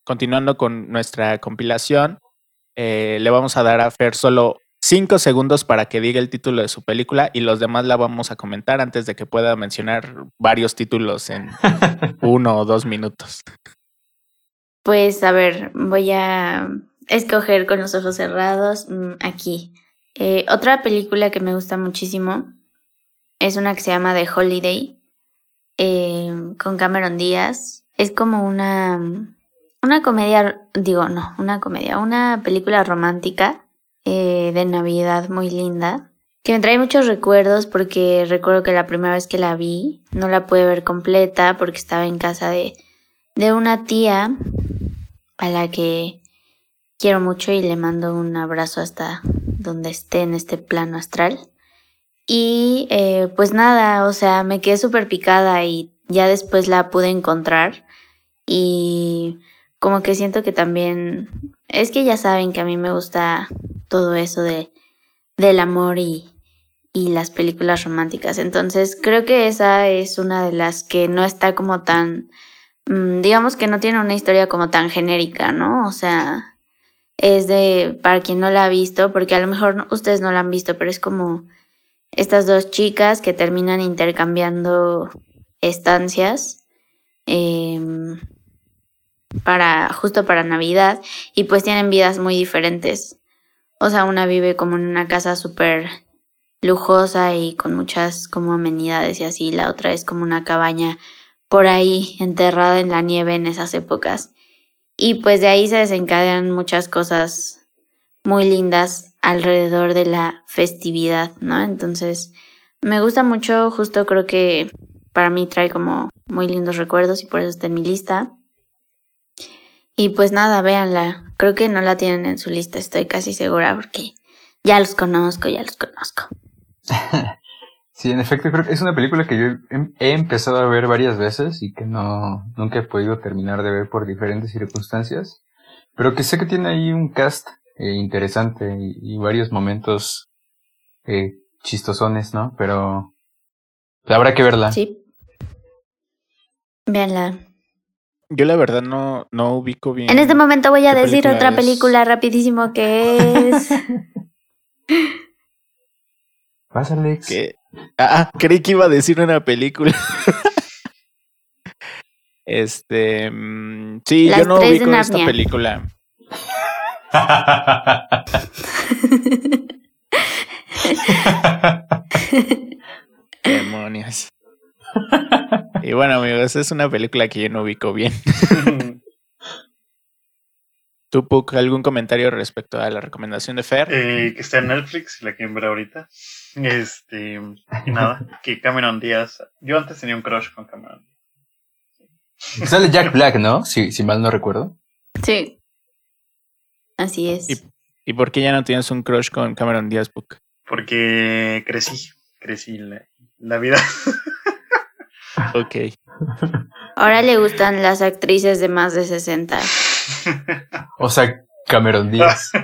[SPEAKER 2] continuando con nuestra compilación, eh, le vamos a dar a Fer solo cinco segundos para que diga el título de su película y los demás la vamos a comentar antes de que pueda mencionar varios títulos en <laughs> uno o dos minutos.
[SPEAKER 1] Pues a ver, voy a escoger con los ojos cerrados mm, aquí. Eh, otra película que me gusta muchísimo es una que se llama The Holiday eh, con Cameron Díaz. Es como una, una comedia, digo, no, una comedia, una película romántica eh, de Navidad muy linda, que me trae muchos recuerdos porque recuerdo que la primera vez que la vi no la pude ver completa porque estaba en casa de, de una tía a la que quiero mucho y le mando un abrazo hasta donde esté en este plano astral. Y eh, pues nada, o sea, me quedé súper picada y ya después la pude encontrar y como que siento que también es que ya saben que a mí me gusta todo eso de, del amor y, y las películas románticas. Entonces creo que esa es una de las que no está como tan, mm, digamos que no tiene una historia como tan genérica, ¿no? O sea, es de, para quien no la ha visto, porque a lo mejor ustedes no la han visto, pero es como estas dos chicas que terminan intercambiando estancias. Eh, para justo para Navidad y pues tienen vidas muy diferentes. O sea, una vive como en una casa súper lujosa y con muchas como amenidades y así, la otra es como una cabaña por ahí enterrada en la nieve en esas épocas. Y pues de ahí se desencadenan muchas cosas muy lindas alrededor de la festividad, ¿no? Entonces, me gusta mucho, justo creo que para mí trae como muy lindos recuerdos y por eso está en mi lista. Y pues nada, véanla. Creo que no la tienen en su lista, estoy casi segura porque ya los conozco, ya los conozco. <laughs>
[SPEAKER 3] sí, en efecto, creo que es una película que yo he empezado a ver varias veces y que no nunca he podido terminar de ver por diferentes circunstancias, pero que sé que tiene ahí un cast eh, interesante y, varios momentos eh, chistosones, ¿no? Pero habrá que verla.
[SPEAKER 1] Sí. Véanla.
[SPEAKER 2] Yo la verdad no, no ubico bien.
[SPEAKER 1] En este momento voy a decir otra película rapidísimo que es. <laughs>
[SPEAKER 3] Pasa, Alex.
[SPEAKER 2] Ah, creí que iba a decir una película. <laughs> este. Mm, sí, yo no ubico esta película. <laughs> Demonios. Y bueno, amigos, es una película que yo no ubico bien. <laughs> ¿Tú, Puck, algún comentario respecto a la recomendación de Fer?
[SPEAKER 4] Eh, que está en Netflix, la quieren ver ahorita. Este, y nada, que Cameron Díaz. Yo antes tenía un crush con Cameron
[SPEAKER 3] Sale Jack <laughs> Black, ¿no? Si, si mal no recuerdo.
[SPEAKER 1] Sí. Así es.
[SPEAKER 2] ¿Y, ¿Y por qué ya no tienes un crush con Cameron Díaz Book?
[SPEAKER 4] Porque crecí, crecí la, la vida. <laughs>
[SPEAKER 2] Ok.
[SPEAKER 1] Ahora le gustan las actrices de más de 60.
[SPEAKER 3] O sea, Cameron Díaz.
[SPEAKER 1] No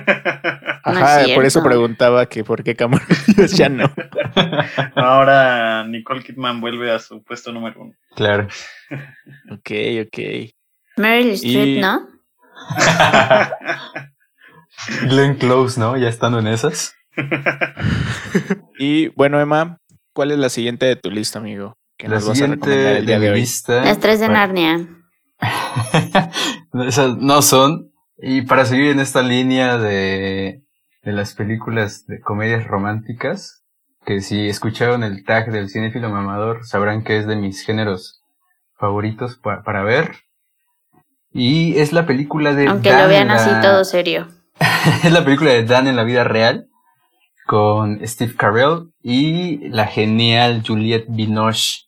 [SPEAKER 2] Ajá,
[SPEAKER 1] es
[SPEAKER 2] por eso preguntaba que por qué Cameron <laughs> Díaz ya no.
[SPEAKER 4] Ahora Nicole Kidman vuelve a su puesto número uno.
[SPEAKER 3] Claro.
[SPEAKER 2] Ok, ok.
[SPEAKER 1] Meryl Streep,
[SPEAKER 2] Y-
[SPEAKER 1] ¿no? <laughs>
[SPEAKER 3] Glenn Close, ¿no? Ya estando en esas. <laughs>
[SPEAKER 2] Y bueno, Emma, ¿cuál es la siguiente de tu lista, amigo? Que
[SPEAKER 3] La
[SPEAKER 2] nos vas a
[SPEAKER 3] siguiente
[SPEAKER 2] recomendar el día
[SPEAKER 3] de
[SPEAKER 2] de hoy.
[SPEAKER 3] lista.
[SPEAKER 1] Las tres de Narnia. <laughs>
[SPEAKER 3] Esas no son. Y para seguir en esta línea de, de las películas de comedias románticas, que si escucharon el tag del cinéfilo mamador, sabrán que es de mis géneros favoritos pa- para ver. Y es la película de
[SPEAKER 1] Aunque
[SPEAKER 3] Dan
[SPEAKER 1] lo vean así todo serio. <laughs>
[SPEAKER 3] es la película de Dan en la vida real con Steve Carell y la genial Juliette Binoche.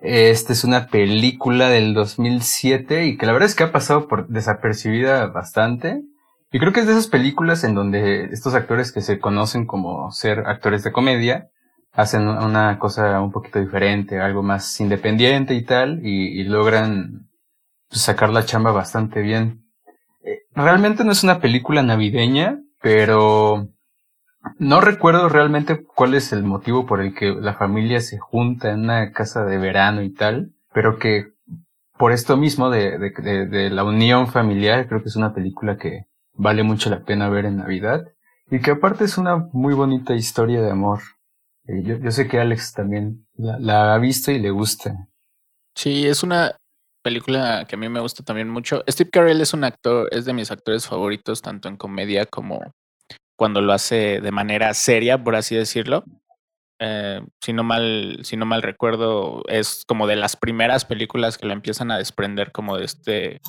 [SPEAKER 3] Esta es una película del 2007 y que la verdad es que ha pasado por desapercibida bastante. Y creo que es de esas películas en donde estos actores que se conocen como ser actores de comedia hacen una cosa un poquito diferente, algo más independiente y tal, y, y logran pues, sacar la chamba bastante bien. Eh, Realmente no es una película navideña, pero no recuerdo realmente cuál es el motivo por el que la familia se junta en una casa de verano y tal, pero que por esto mismo de, de, de- la unión familiar, creo que es una película que vale mucho la pena ver en Navidad y que aparte es una muy bonita historia de amor. Eh, yo, yo sé que Alex también la, la ha visto y le gusta.
[SPEAKER 2] Sí, es una película que a mí me gusta también mucho. Steve Carell es un actor, es de mis actores favoritos, tanto en comedia como cuando lo hace de manera seria, por así decirlo. Eh, si no mal, si no mal recuerdo, es como de las primeras películas que lo empiezan a desprender como de este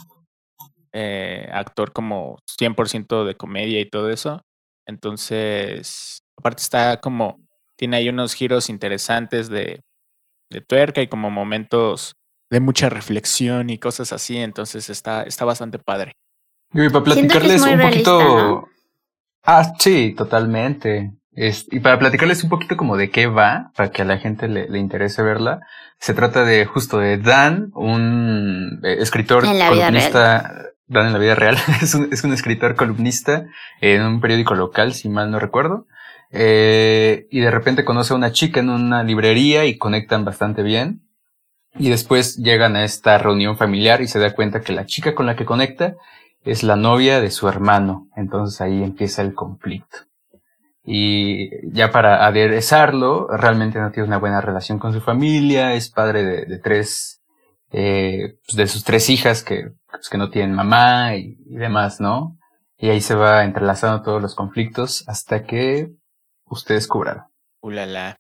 [SPEAKER 2] eh, actor como 100% de comedia y todo eso. Entonces, aparte está como, tiene ahí unos giros interesantes de, de tuerca y como momentos de mucha reflexión y cosas así, entonces está, está bastante padre.
[SPEAKER 3] Y para
[SPEAKER 1] Siento que
[SPEAKER 3] platicarles
[SPEAKER 1] es muy
[SPEAKER 3] un
[SPEAKER 1] realista,
[SPEAKER 3] poquito.
[SPEAKER 1] ¿no?
[SPEAKER 3] Ah, sí, totalmente. Es- y para platicarles un poquito como de qué va, para que a la gente le, le interese verla, se trata de justo de Dan, un eh, escritor columnista. Dan en la vida real, <laughs> es, un, es un escritor columnista en un periódico local, si mal no recuerdo. Eh, y de repente conoce a una chica en una librería y conectan bastante bien. Y después llegan a esta reunión familiar y se da cuenta que la chica con la que conecta es la novia de su hermano. Entonces ahí empieza el conflicto. Y ya para aderezarlo, realmente no tiene una buena relación con su familia, es padre de, de tres, eh, pues, de sus tres hijas que, pues, que no tienen mamá y, y demás, ¿no? Y ahí se va entrelazando todos los conflictos hasta que ustedes cubrarán.
[SPEAKER 2] Ulala.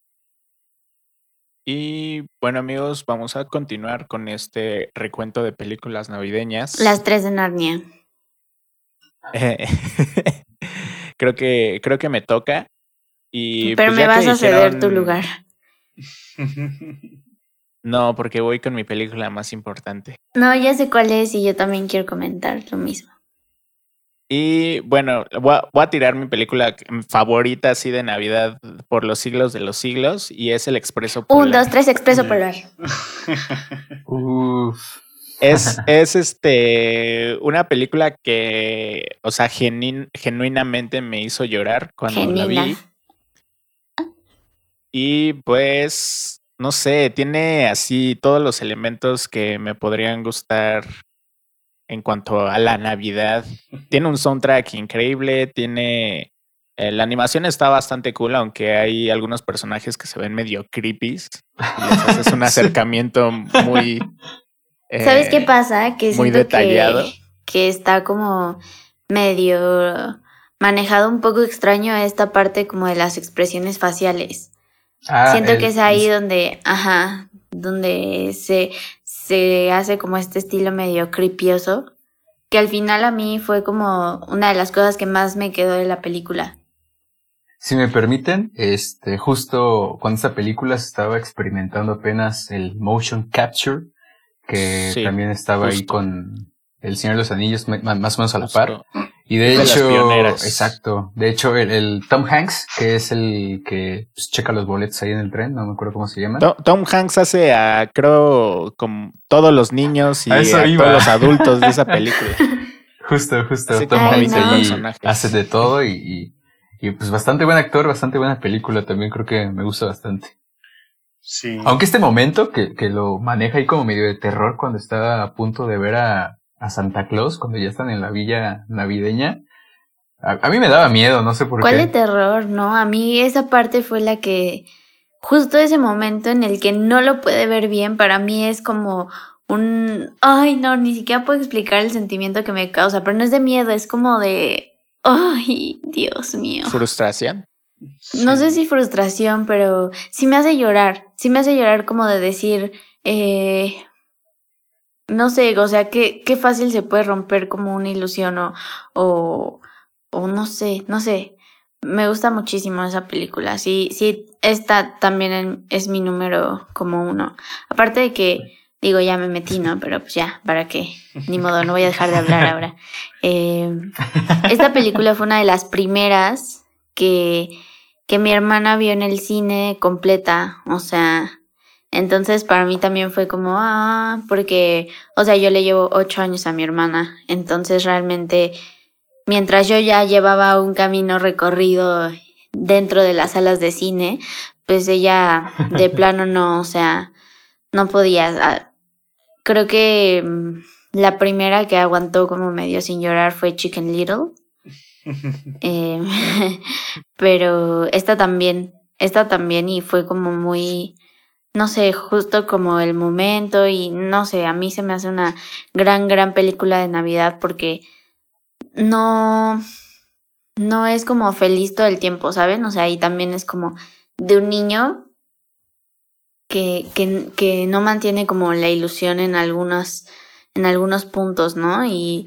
[SPEAKER 2] Y bueno amigos, vamos a continuar con este recuento de películas navideñas.
[SPEAKER 1] Las tres de Narnia.
[SPEAKER 2] Eh, <laughs> creo que creo que me toca. Y
[SPEAKER 1] Pero
[SPEAKER 2] pues,
[SPEAKER 1] me
[SPEAKER 2] ya que
[SPEAKER 1] vas a ceder tu lugar. <laughs>
[SPEAKER 2] No, porque voy con mi película más importante.
[SPEAKER 1] No, ya sé cuál es y yo también quiero comentar lo mismo.
[SPEAKER 2] Y bueno, voy a, voy a tirar mi película favorita así de Navidad por los siglos de los siglos y es El Expreso
[SPEAKER 1] Un,
[SPEAKER 2] Polar.
[SPEAKER 1] dos, tres, expreso polar. <laughs>
[SPEAKER 3] Uf.
[SPEAKER 2] Es, <laughs> es este una película que, o sea, genuinamente me hizo llorar cuando la vi. Y pues, no sé, tiene así todos los elementos que me podrían gustar en cuanto a la Navidad. Tiene un soundtrack increíble, tiene... eh, la animación está bastante cool, aunque hay algunos personajes que se ven medio creepy. Les haces un <laughs>
[SPEAKER 3] Sí.
[SPEAKER 2] acercamiento muy...
[SPEAKER 1] ¿Sabes qué
[SPEAKER 2] eh,
[SPEAKER 1] pasa? Que
[SPEAKER 2] muy
[SPEAKER 1] siento
[SPEAKER 2] detallado.
[SPEAKER 1] Que, que está como medio manejado un poco extraño esta parte como de las expresiones faciales.
[SPEAKER 3] Ah,
[SPEAKER 1] Siento
[SPEAKER 3] el-
[SPEAKER 1] que es ahí donde, ajá, donde se, se hace como este estilo medio cripioso, que al final a mí fue como una de las cosas que más me quedó de la película.
[SPEAKER 3] Si me permiten, este, justo cuando esta película se estaba experimentando apenas el motion capture, que también estaba ahí con El Señor de los Anillos, más o menos a la par. Y de, hecho, exacto. De hecho, el, Tom Hanks, que es el que pues, checa los boletos ahí en el tren, no me acuerdo cómo se llama.
[SPEAKER 2] Tom, Hanks hace a, creo, como todos los niños y a, todos los <laughs> adultos de esa película.
[SPEAKER 3] justo, justo. Tom Hanks ahí hace de todo y, y, pues bastante buen actor, bastante buena película. También creo que me gusta bastante. Sí. Aunque este momento que, que lo maneja ahí como medio de terror cuando está a punto de ver a, a Santa Claus cuando ya están en la villa navideña. A, mí me daba miedo, no sé por
[SPEAKER 1] qué. ¿Cuál de terror? No, a mí esa parte fue la que, justo ese momento en el que no lo puede ver bien, para mí es como un, ay no, ni siquiera puedo explicar el sentimiento que me causa, pero no es de miedo, es como de, ay, Dios mío.
[SPEAKER 2] Frustración.
[SPEAKER 1] No sé si frustración, pero sí me hace llorar, sí me hace llorar como de decir, eh, no sé, o sea, qué, qué fácil se puede romper como una ilusión o, o, o no sé, no sé. Me gusta muchísimo esa película. Sí, sí, esta también es mi número como uno. Aparte de que, digo, ya me metí, ¿no? Pero pues ya, ¿para qué? Ni modo, no voy a dejar de hablar ahora. <laughs> Eh, esta película fue una de las primeras que, que mi hermana vio en el cine completa. O sea, entonces para mí también fue como, ah, porque, o sea, yo le llevo ocho años a mi hermana, entonces realmente, mientras yo ya llevaba un camino recorrido dentro de las salas de cine, pues ella de <laughs> plano no, o sea, no podía. Creo que mm, la primera que aguantó como medio sin llorar fue Chicken Little. <laughs> Eh, <laughs> pero esta también, esta también y fue como muy no sé, justo como el momento y no sé, a mí se me hace una gran, gran película de Navidad porque no, no es como feliz todo el tiempo, ¿saben? O sea, ahí también es como de un niño que, que, que no mantiene como la ilusión en algunos, en algunos puntos, ¿no? Y,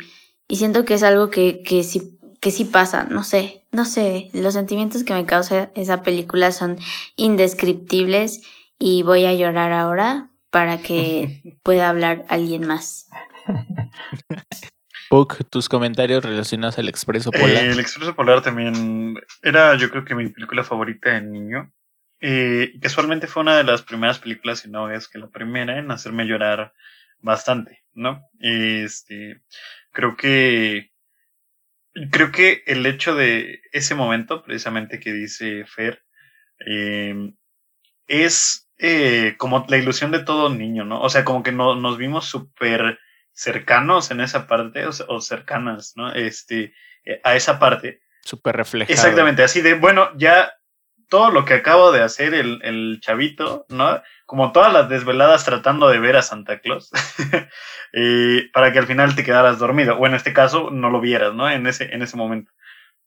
[SPEAKER 1] y siento que es algo que, que sí, que sí pasa, no sé, no sé, los sentimientos que me causa esa película son indescriptibles y voy a llorar ahora para que <laughs> pueda hablar alguien más.
[SPEAKER 2] Puck, tus comentarios relacionados al Expreso Polar.
[SPEAKER 4] Eh, el Expreso Polar también era, yo creo que mi película favorita de niño. Eh, casualmente fue una de las primeras películas, y no es que la primera, en hacerme llorar bastante, ¿no? Este, creo que, creo que el hecho de ese momento, precisamente que dice Fer, eh, es eh, como la ilusión de todo niño, ¿no? O sea, como que no, nos vimos súper cercanos en esa parte, o, cercanas, ¿no? Este, eh, a esa parte.
[SPEAKER 2] Súper reflejado.
[SPEAKER 4] Exactamente, así de, bueno, ya todo lo que acabo de hacer el, el chavito, ¿no? Como todas las desveladas tratando de ver a Santa Claus, <laughs> eh, para que al final te quedaras dormido, o en este caso no lo vieras, ¿no? En ese, en ese momento.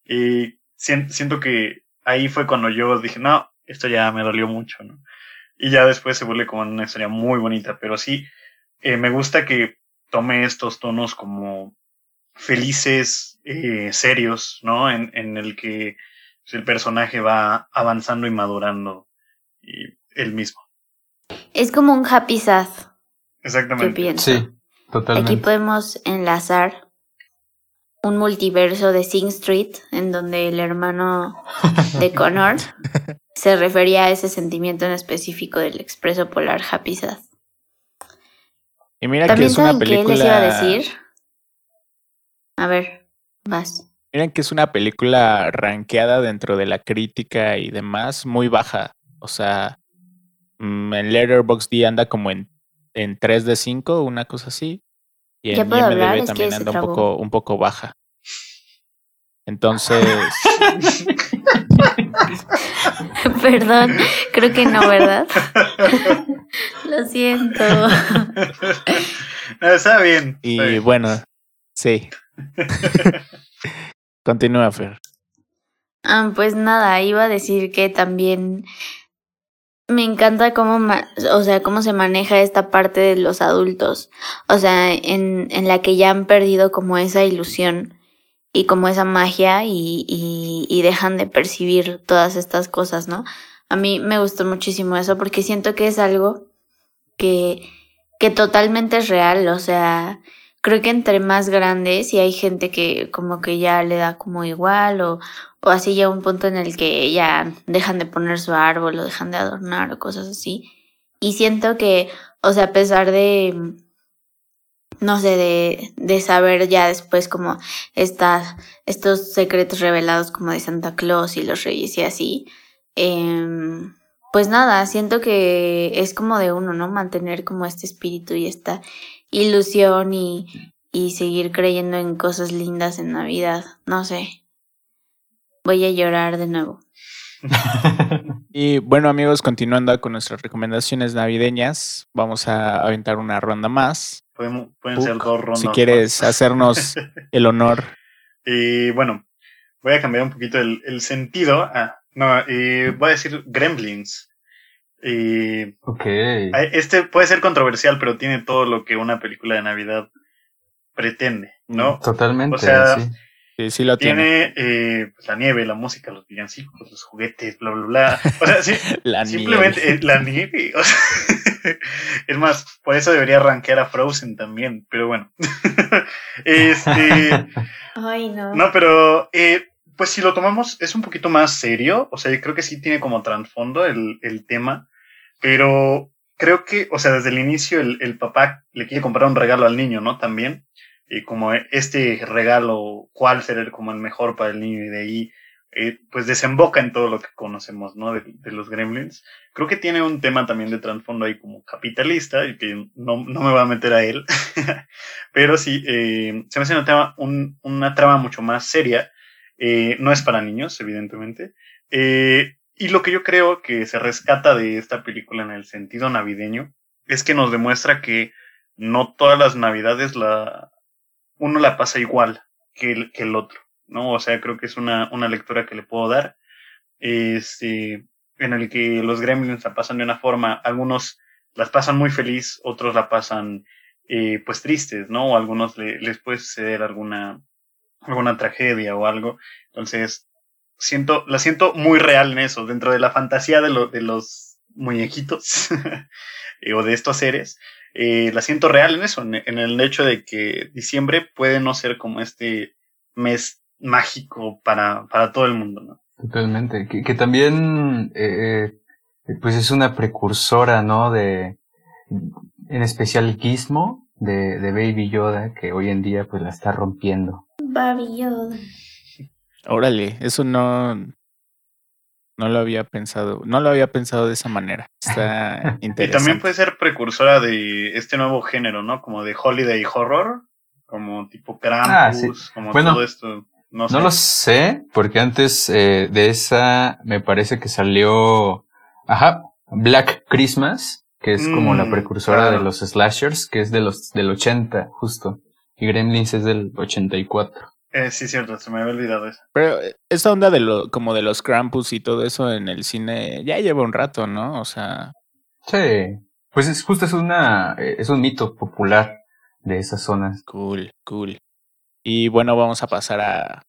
[SPEAKER 4] Y siento que ahí fue cuando yo dije, no, esto ya me dolió mucho, ¿no? y ya después se vuelve como una historia muy bonita, pero sí, eh, me gusta que tome estos tonos como felices, eh, serios, ¿no? En, en el que el personaje va avanzando y madurando y él mismo.
[SPEAKER 1] Es como un happy sad.
[SPEAKER 4] Exactamente.
[SPEAKER 3] Sí, totalmente.
[SPEAKER 1] Aquí podemos enlazar un multiverso de Sing Street, en donde el hermano <laughs> de Connor se refería a ese sentimiento en específico del expreso polar Happy Sad.
[SPEAKER 2] Y mira que es una película.
[SPEAKER 1] les iba a decir? A ver, vas.
[SPEAKER 2] Miren que es una película rankeada dentro de la crítica y demás, muy baja. O sea, mm, en Letterboxd anda como en, en 3 de 5, una cosa así. Y en IMDb también anda un poco, un poco baja. Entonces. <laughs>
[SPEAKER 1] Perdón, creo que no, ¿verdad? <laughs> Lo siento. <laughs>
[SPEAKER 4] está bien.
[SPEAKER 2] y bueno, sí. Continúa, Fer.
[SPEAKER 1] Ah, pues nada, iba a decir que también me encanta cómo, o sea, cómo se maneja esta parte de los adultos. O sea, en, en la que ya han perdido como esa ilusión y como esa magia y, y, dejan de percibir todas estas cosas, ¿no? A mí me gustó muchísimo eso porque siento que es algo que, que totalmente es real, o sea, creo que entre más grandes y hay gente que como que ya le da como igual o, o así llega un punto en el que ya dejan de poner su árbol o dejan de adornar o cosas así. Y siento que, o sea, a pesar de, no sé, de, de saber ya después como está, estos secretos revelados como de Santa Claus y los reyes y así, eh, pues nada, siento que es como de uno, ¿no? Mantener como este espíritu y esta ilusión y, y seguir creyendo en cosas lindas en Navidad. No sé. Voy a llorar de nuevo. <laughs>
[SPEAKER 2] y bueno amigos, continuando con nuestras recomendaciones navideñas, vamos a aventar una ronda más.
[SPEAKER 4] Pueden, ser dos rondas.
[SPEAKER 2] Si quieres hacernos <laughs> el honor.
[SPEAKER 4] Y bueno, voy a cambiar un poquito el, el sentido. Ah, no, y voy a decir Gremlins. Y Este puede ser controversial, pero tiene todo lo que una película de Navidad pretende, ¿no?
[SPEAKER 3] Totalmente.
[SPEAKER 4] O sea,
[SPEAKER 2] sí. Sí, lo
[SPEAKER 4] tiene, eh, pues, la nieve, la música, los villancicos, los juguetes, bla, bla, bla. O sea, sí, <laughs> la simplemente nieve. Eh, la nieve. O sea, <laughs> es más, por eso debería rankear a Frozen también, pero bueno. <laughs> este.
[SPEAKER 1] Ay, no.
[SPEAKER 4] No, pero eh, pues si lo tomamos, es un poquito más serio, o sea, yo creo que sí tiene como trasfondo el, el tema, pero creo que, o sea, desde el inicio el, el, papá le quiere comprar un regalo al niño, ¿no? También, y como este regalo, cuál será como el mejor para el niño, y de ahí, eh, pues desemboca en todo lo que conocemos, ¿no? De, de, los gremlins. Creo que tiene un tema también de trasfondo ahí como capitalista, y que no, no me voy a meter a él, <laughs> pero sí, eh, se me hace una, tema, un, una trama mucho más seria, eh, no es para niños, evidentemente. Eh, y lo que yo creo que se rescata de esta película en el sentido navideño es que nos demuestra que no todas las navidades la, uno la pasa igual que el, que el otro, ¿no? O sea, creo que es una, una lectura que le puedo dar, este, en el que los gremlins la pasan de una forma, algunos las pasan muy feliz, otros la pasan, eh, pues tristes, ¿no? O algunos le, les puede suceder alguna, alguna tragedia o algo. Entonces, siento, la siento muy real en eso, dentro de la fantasía de, lo, de los muñequitos <laughs> o de estos seres. Eh, la siento real en eso, en, el hecho de que diciembre puede no ser como este mes mágico para, para todo el mundo.
[SPEAKER 3] Totalmente, que, que también eh, pues es una precursora, ¿no? De, en especial el Gizmo de, de Baby Yoda, que hoy en día pues la está rompiendo.
[SPEAKER 1] Yoda.
[SPEAKER 2] Órale, eso no, no lo había pensado, no lo había pensado de esa manera. Está interesante. <laughs>
[SPEAKER 4] Y también puede ser precursora de este nuevo género, ¿no? Como de holiday horror, como tipo Krampus, como todo esto. No,
[SPEAKER 3] no, lo sé, porque antes eh, de esa me parece que salió, ajá, Black Christmas, que es como la precursora claro. de los slashers, que es de los del 80, justo. Y Gremlins es del 84.
[SPEAKER 4] Eh, sí, cierto, se me había olvidado eso.
[SPEAKER 2] Pero esa onda de lo, como de los Krampus y todo eso en el cine ya lleva un rato, ¿no? O sea.
[SPEAKER 3] Sí. Pues es justo es una, es un mito popular de esas zonas.
[SPEAKER 2] Cool, cool. Y bueno, vamos a pasar a,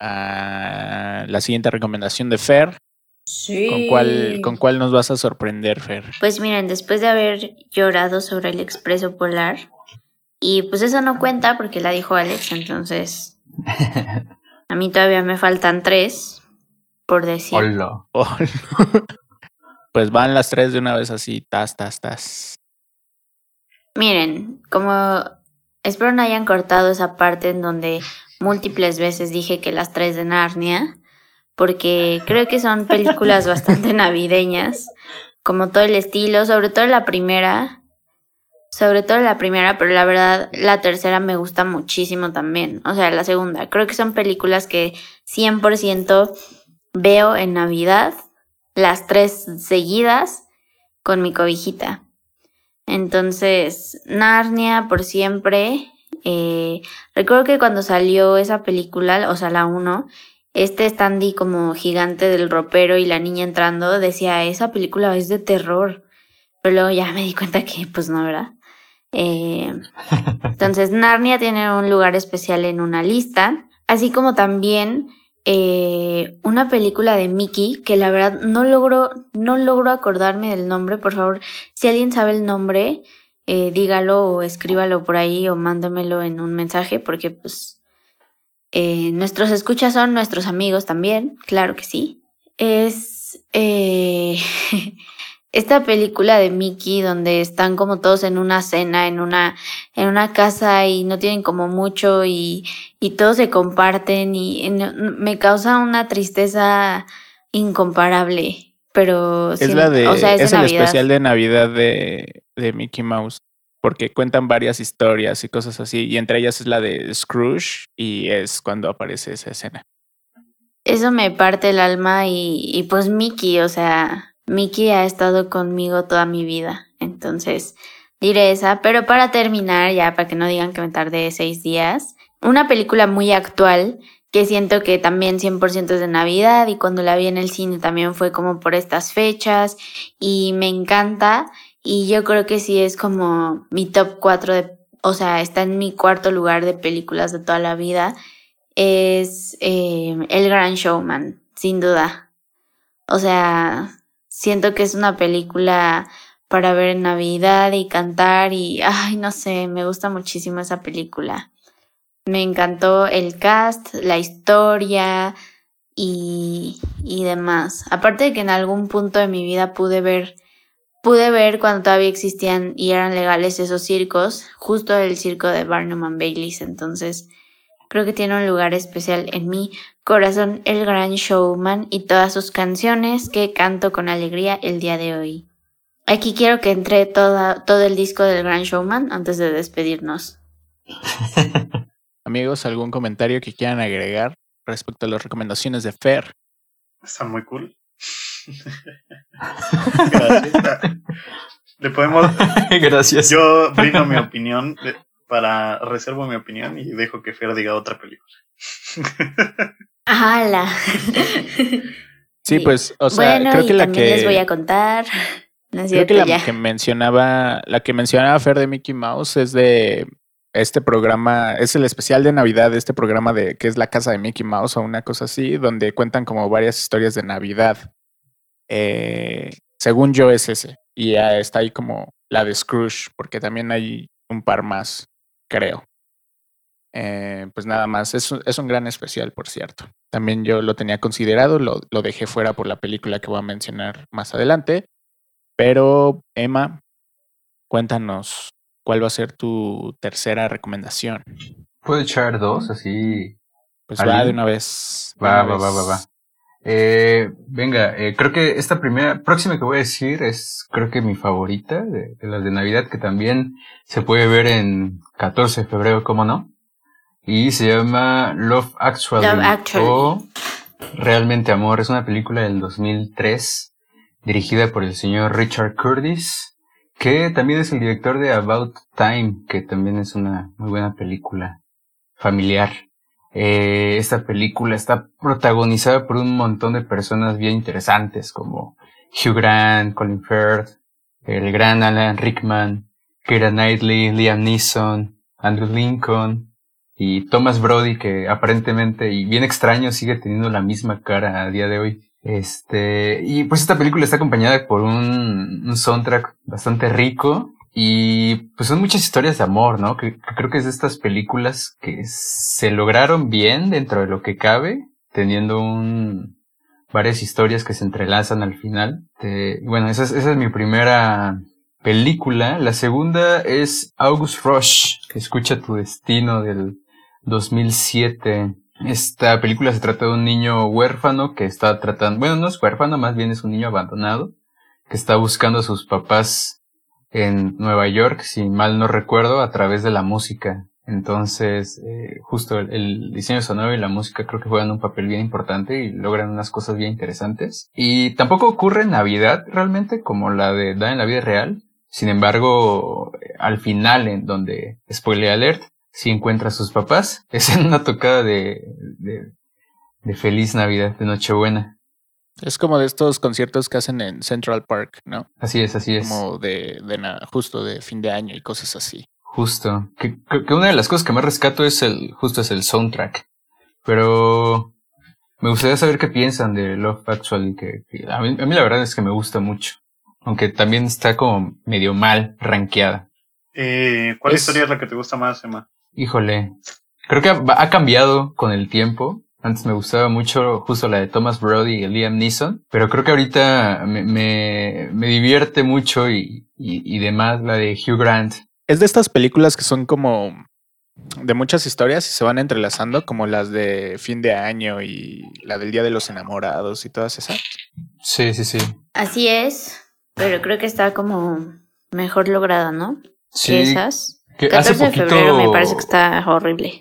[SPEAKER 2] a la siguiente recomendación de Fer.
[SPEAKER 1] Sí.
[SPEAKER 2] ¿Con cuál, ¿Con cuál nos vas a sorprender, Fer?
[SPEAKER 1] Pues miren, después de haber llorado sobre el expreso polar, y pues eso no cuenta porque la dijo Alex, entonces a mí todavía me faltan tres, por decir.
[SPEAKER 3] Hola. <laughs>
[SPEAKER 2] pues van las tres de una vez así, tas, tas, tas.
[SPEAKER 1] Miren, como espero no hayan cortado esa parte en donde múltiples veces dije que las tres de Narnia, porque creo que son películas bastante <laughs> navideñas, como todo el estilo, sobre todo la primera, sobre todo la primera, pero la verdad la tercera me gusta muchísimo también, o sea, la segunda. Creo que son películas que 100% veo en Navidad, las tres seguidas con mi cobijita. Entonces, Narnia por siempre. Eh, recuerdo que cuando salió esa película, o sea, la 1, este Standy como gigante del ropero y la niña entrando decía, esa película es de terror. Pero luego ya me di cuenta que pues no, ¿verdad? Eh, <laughs> entonces, Narnia tiene un lugar especial en una lista, así como también eh, una película de Mickey que la verdad no logro, no logro acordarme del nombre, por favor, si alguien sabe el nombre, eh, dígalo o escríbalo por ahí o mándamelo en un mensaje porque pues eh, nuestros escuchas son nuestros amigos también, claro que sí. Es <laughs> esta película de Mickey donde están como todos en una cena, en una, en una casa y no tienen como mucho y, y todos se comparten y, me causa una tristeza incomparable. Pero
[SPEAKER 2] es la de, o sea, es, el especial de Navidad de, de Mickey Mouse porque cuentan varias historias y cosas así, y entre ellas es la de Scrooge y es cuando aparece esa escena.
[SPEAKER 1] Eso me parte el alma y, y pues Mickey, o sea, Mickey ha estado conmigo toda mi vida, entonces diré esa, pero para terminar, ya para que no digan que me tardé seis días, una película muy actual que siento que también 100% es de Navidad y cuando la vi en el cine también fue como por estas fechas y me encanta y yo creo que sí es como mi top 4 de, o sea, está en mi cuarto lugar de películas de toda la vida. Es eh, El Gran Showman, sin duda. O sea, siento que es una película para ver en Navidad y cantar y, ay, no sé, me gusta muchísimo esa película. Me encantó el cast, la historia y, y demás. Aparte de que en algún punto de mi vida pude ver pude ver cuando todavía existían y eran legales esos circos, justo el circo de Barnum and Baileys, entonces creo que tiene un lugar especial en mi corazón el gran showman y todas sus canciones que canto con alegría el día de hoy. Aquí quiero que entre toda, todo el disco del gran showman antes de despedirnos. <laughs>
[SPEAKER 2] Amigos, ¿algún comentario que quieran agregar respecto a las recomendaciones de Fer?
[SPEAKER 4] Están muy cool. <laughs> Gracias. <laughs> Le podemos.
[SPEAKER 3] Gracias.
[SPEAKER 4] Yo brindo mi opinión para reservo mi opinión y dejo que Fer diga otra película. <laughs>
[SPEAKER 1] ¡Hala!
[SPEAKER 2] Sí, pues, o sea, creo que la que
[SPEAKER 1] les voy a contar. <laughs>
[SPEAKER 2] creo que la que mencionaba, la que mencionaba Fer de Mickey Mouse es de este programa, es el especial de Navidad de este programa de que es la casa de Mickey Mouse o una cosa así, donde cuentan como varias historias de Navidad. Eh, según yo es ese. Y está ahí como la de Scrooge, porque también hay un par más, creo. Eh, pues nada más, es, es, un gran especial, por cierto. También yo lo tenía considerado, lo, lo dejé fuera por la película que voy a mencionar más adelante. Pero, Emma, cuéntanos, ¿cuál va a ser tu tercera recomendación?
[SPEAKER 3] ¿Puedo echar dos así?
[SPEAKER 2] Pues va de una vez.
[SPEAKER 3] Va, va, va, va, va. Eh, venga, eh, creo que esta primera, próxima que voy a decir es creo que mi favorita de, las de Navidad, que también se puede ver en 14 de febrero, ¿cómo no? Y se llama Love Actually, o Realmente Amor. Es una película del 2003 dirigida por el señor Richard Curtis, que también es el director de About Time, que también es una muy buena película familiar. Eh, esta película está protagonizada por un montón de personas bien interesantes como Hugh Grant, Colin Firth, el gran Alan Rickman, Keira Knightley, Liam Neeson, Andrew Lincoln y Thomas Brody que aparentemente y bien extraño sigue teniendo la misma cara a día de hoy. Este, y pues esta película está acompañada por un, un soundtrack bastante rico y pues son muchas historias de amor, ¿no? Que, creo que es de estas películas que se lograron bien dentro de lo que cabe, teniendo un varias historias que se entrelazan al final. bueno, esa es, esa es mi primera película. La segunda es August Rush, que escucha tu destino del 2007. Esta película se trata de un niño huérfano que está tratando, bueno, no es huérfano, más bien es un niño abandonado, que está buscando a sus papás en Nueva York, si mal no recuerdo, a través de la música. Entonces, eh, justo el, diseño sonoro y la música creo que juegan un papel bien importante y logran unas cosas bien interesantes. Y tampoco ocurre en Navidad realmente como la de Da en la vida real. Sin embargo, al final, en donde, spoiler alert, si encuentra a sus papás, <laughs> es en una tocada de, de, de Feliz Navidad, de Nochebuena.
[SPEAKER 2] Es como de estos conciertos que hacen en Central Park, ¿no?
[SPEAKER 3] Así es, así es.
[SPEAKER 2] Como de, de nada, justo de fin de año y cosas así.
[SPEAKER 3] Justo. Que, que, una de las cosas que más rescato es el, justo es el soundtrack. Pero me gustaría saber qué piensan de Love Actually, que, a, mí, a mí la verdad es que me gusta mucho. Aunque también está como medio mal rankeada.
[SPEAKER 4] Eh, ¿Cuál historia es la que te gusta más, Emma?
[SPEAKER 3] Híjole, creo que ha, cambiado con el tiempo. Antes me gustaba mucho justo la de Thomas Brody y Liam Neeson, pero creo que ahorita me, me, divierte mucho y, y, y demás la de Hugh Grant.
[SPEAKER 2] Es de estas películas que son como de muchas historias y se van entrelazando, como las de fin de año y la del Día de los Enamorados y todas esas.
[SPEAKER 3] Sí, sí, sí.
[SPEAKER 1] Así es, pero creo que está como mejor lograda, ¿no?
[SPEAKER 3] Sí.
[SPEAKER 1] Que esas.
[SPEAKER 3] Que
[SPEAKER 1] 14
[SPEAKER 3] hace
[SPEAKER 1] de febrero me parece que está horrible.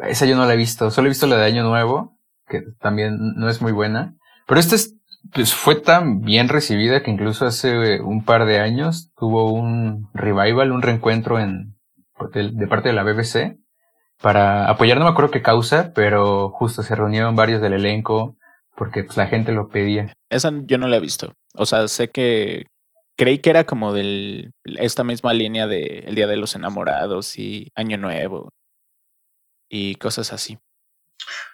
[SPEAKER 3] Esa yo no la he visto, solo he visto la de Año Nuevo, que también no es muy buena. Pero esta es, pues, fue tan bien recibida que incluso hace un par de años tuvo un revival, un reencuentro en, de, parte de la BBC para apoyar, no me acuerdo qué causa, pero justo se reunieron varios del elenco porque pues, la gente lo pedía.
[SPEAKER 2] Esa yo no la he visto. O sea, sé que creí que era como de esta misma línea de El Día de los Enamorados y Año Nuevo y cosas así.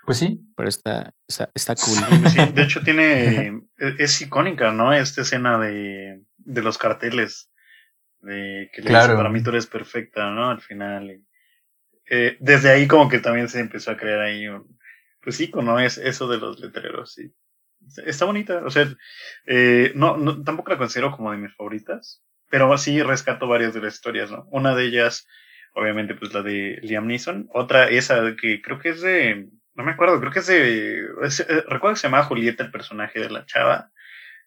[SPEAKER 3] Pues sí,
[SPEAKER 2] Pero está, está, está cool.
[SPEAKER 4] Sí, <laughs> de hecho tiene, es, es icónica, ¿no? Esta escena de, de los carteles, de que le
[SPEAKER 3] Claro.
[SPEAKER 4] dice, para mí tú eres perfecta, ¿no? Al final. eh, desde ahí como que también se empezó a crear ahí un, pues sí, ¿no? Es eso de los letreros, sí. Está bonita, o sea, eh, no, no, tampoco la considero como de mis favoritas, pero sí rescato varias de las historias, ¿no? Una de ellas, obviamente, pues la de Liam Neeson, otra esa que creo que es de, no me acuerdo, creo que es de, eh, recuerdo que se llamaba Julieta el personaje de la chava,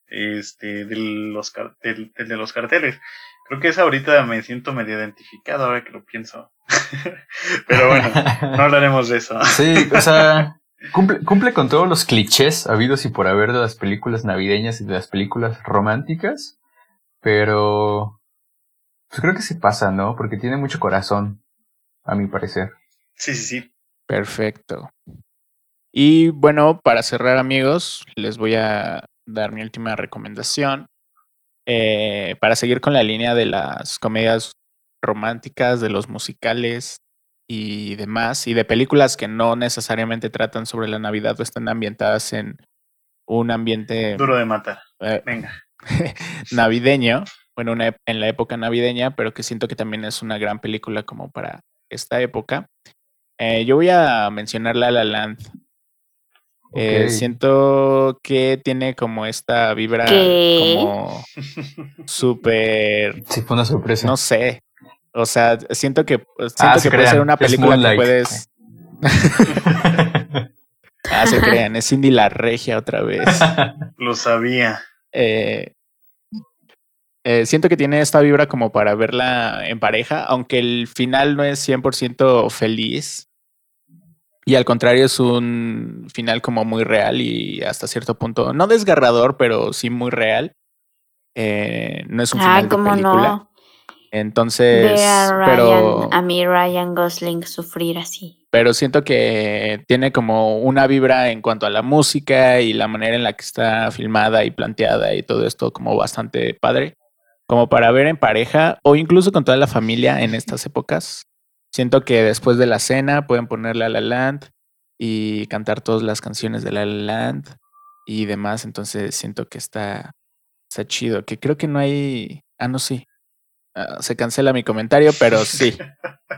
[SPEAKER 4] este, de los, del de los carteles. Creo que esa ahorita me siento medio identificado ahora que lo pienso. <laughs> Pero bueno, no hablaremos de eso.
[SPEAKER 3] Sí, o sea, cumple, cumple con todos los clichés habidos y por haber de las películas navideñas y de las películas románticas, pero pues creo que se pasa, ¿no? Porque tiene mucho corazón, a mi parecer.
[SPEAKER 4] Sí, sí, sí.
[SPEAKER 2] Perfecto. Y bueno, para cerrar amigos, les voy a dar mi última recomendación. Eh, para seguir con la línea de las comedias románticas, de los musicales y demás, y de películas que no necesariamente tratan sobre la Navidad o están ambientadas en un ambiente
[SPEAKER 4] Duro de matar.
[SPEAKER 2] eh,
[SPEAKER 4] Venga. <laughs>
[SPEAKER 2] navideño, bueno, una en la época navideña, pero que siento que también es una gran película como para esta época. Eh, yo voy a mencionar La La Land. Eh, siento que tiene como esta vibra
[SPEAKER 1] ¿Qué?
[SPEAKER 2] como <laughs> súper,
[SPEAKER 3] Sí, fue una sorpresa.
[SPEAKER 2] no sé. O sea, siento que siento
[SPEAKER 3] Ah,
[SPEAKER 2] que
[SPEAKER 3] se
[SPEAKER 2] puede ser una película que puedes. <laughs> Ah, se crean, es Cindy la Regia otra vez. <laughs>
[SPEAKER 4] Lo sabía.
[SPEAKER 2] Eh, eh, siento que tiene esta vibra como para verla en pareja, aunque el final no es 100% feliz. Y al contrario, es un final como muy real y hasta cierto punto, no desgarrador, pero sí muy real. Eh, no es un final
[SPEAKER 1] Ay,
[SPEAKER 2] de
[SPEAKER 1] cómo
[SPEAKER 2] película.
[SPEAKER 1] no.
[SPEAKER 2] Entonces,
[SPEAKER 1] a Ryan,
[SPEAKER 2] pero,
[SPEAKER 1] a mí Ryan Gosling sufrir así.
[SPEAKER 2] pero siento que tiene como una vibra en cuanto a la música y la manera en la que está filmada y planteada y todo esto como bastante padre. Como para ver en pareja o incluso con toda la familia en estas épocas. Siento que después de la cena pueden ponerle a La La Land y cantar todas las canciones de La La Land y demás. Entonces siento que está, está chido. Que creo que no hay. Ah, no, sí. Ah, se cancela mi comentario, pero sí.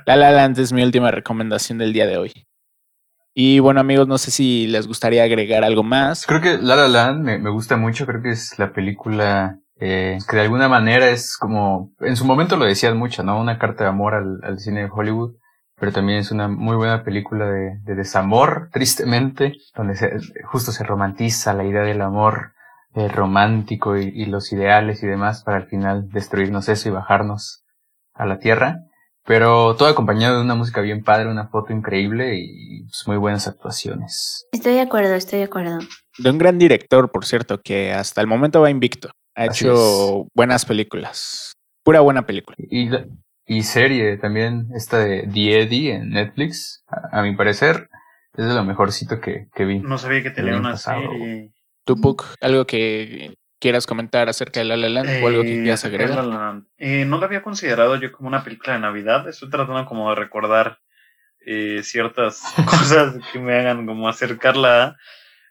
[SPEAKER 2] La La Land es mi última recomendación del día de hoy. Y bueno, amigos, no sé si les gustaría agregar algo más.
[SPEAKER 3] Creo que La La Land me, me gusta mucho, creo que es la película eh, que de alguna manera es como, en su momento lo decían mucho, ¿no? Una carta de amor al, al cine de Hollywood, pero también es una muy buena película de, de desamor, tristemente, donde se, justo se romantiza la idea del amor eh, romántico y, y los ideales y demás para al final destruirnos eso y bajarnos a la tierra. Pero todo acompañado de una música bien padre, una foto increíble y pues, muy buenas actuaciones.
[SPEAKER 1] Estoy de acuerdo, estoy de acuerdo.
[SPEAKER 2] De un gran director, por cierto, que hasta el momento va invicto. Ha
[SPEAKER 3] Así
[SPEAKER 2] hecho buenas películas. Pura buena película.
[SPEAKER 3] Y, serie también, esta de The Eddie en Netflix, a, a mi parecer, es de lo mejorcito que, que vi.
[SPEAKER 4] No sabía que tenía una
[SPEAKER 3] pasado.
[SPEAKER 4] serie.
[SPEAKER 2] Tupuk, algo que quieras comentar acerca de La La Land o algo que
[SPEAKER 4] Eh,
[SPEAKER 2] quieras agregar.
[SPEAKER 4] La La Land. Eh, no la había considerado yo como una película de Navidad. Estoy tratando como de recordar eh, ciertas <laughs> cosas que me hagan como acercarla. a-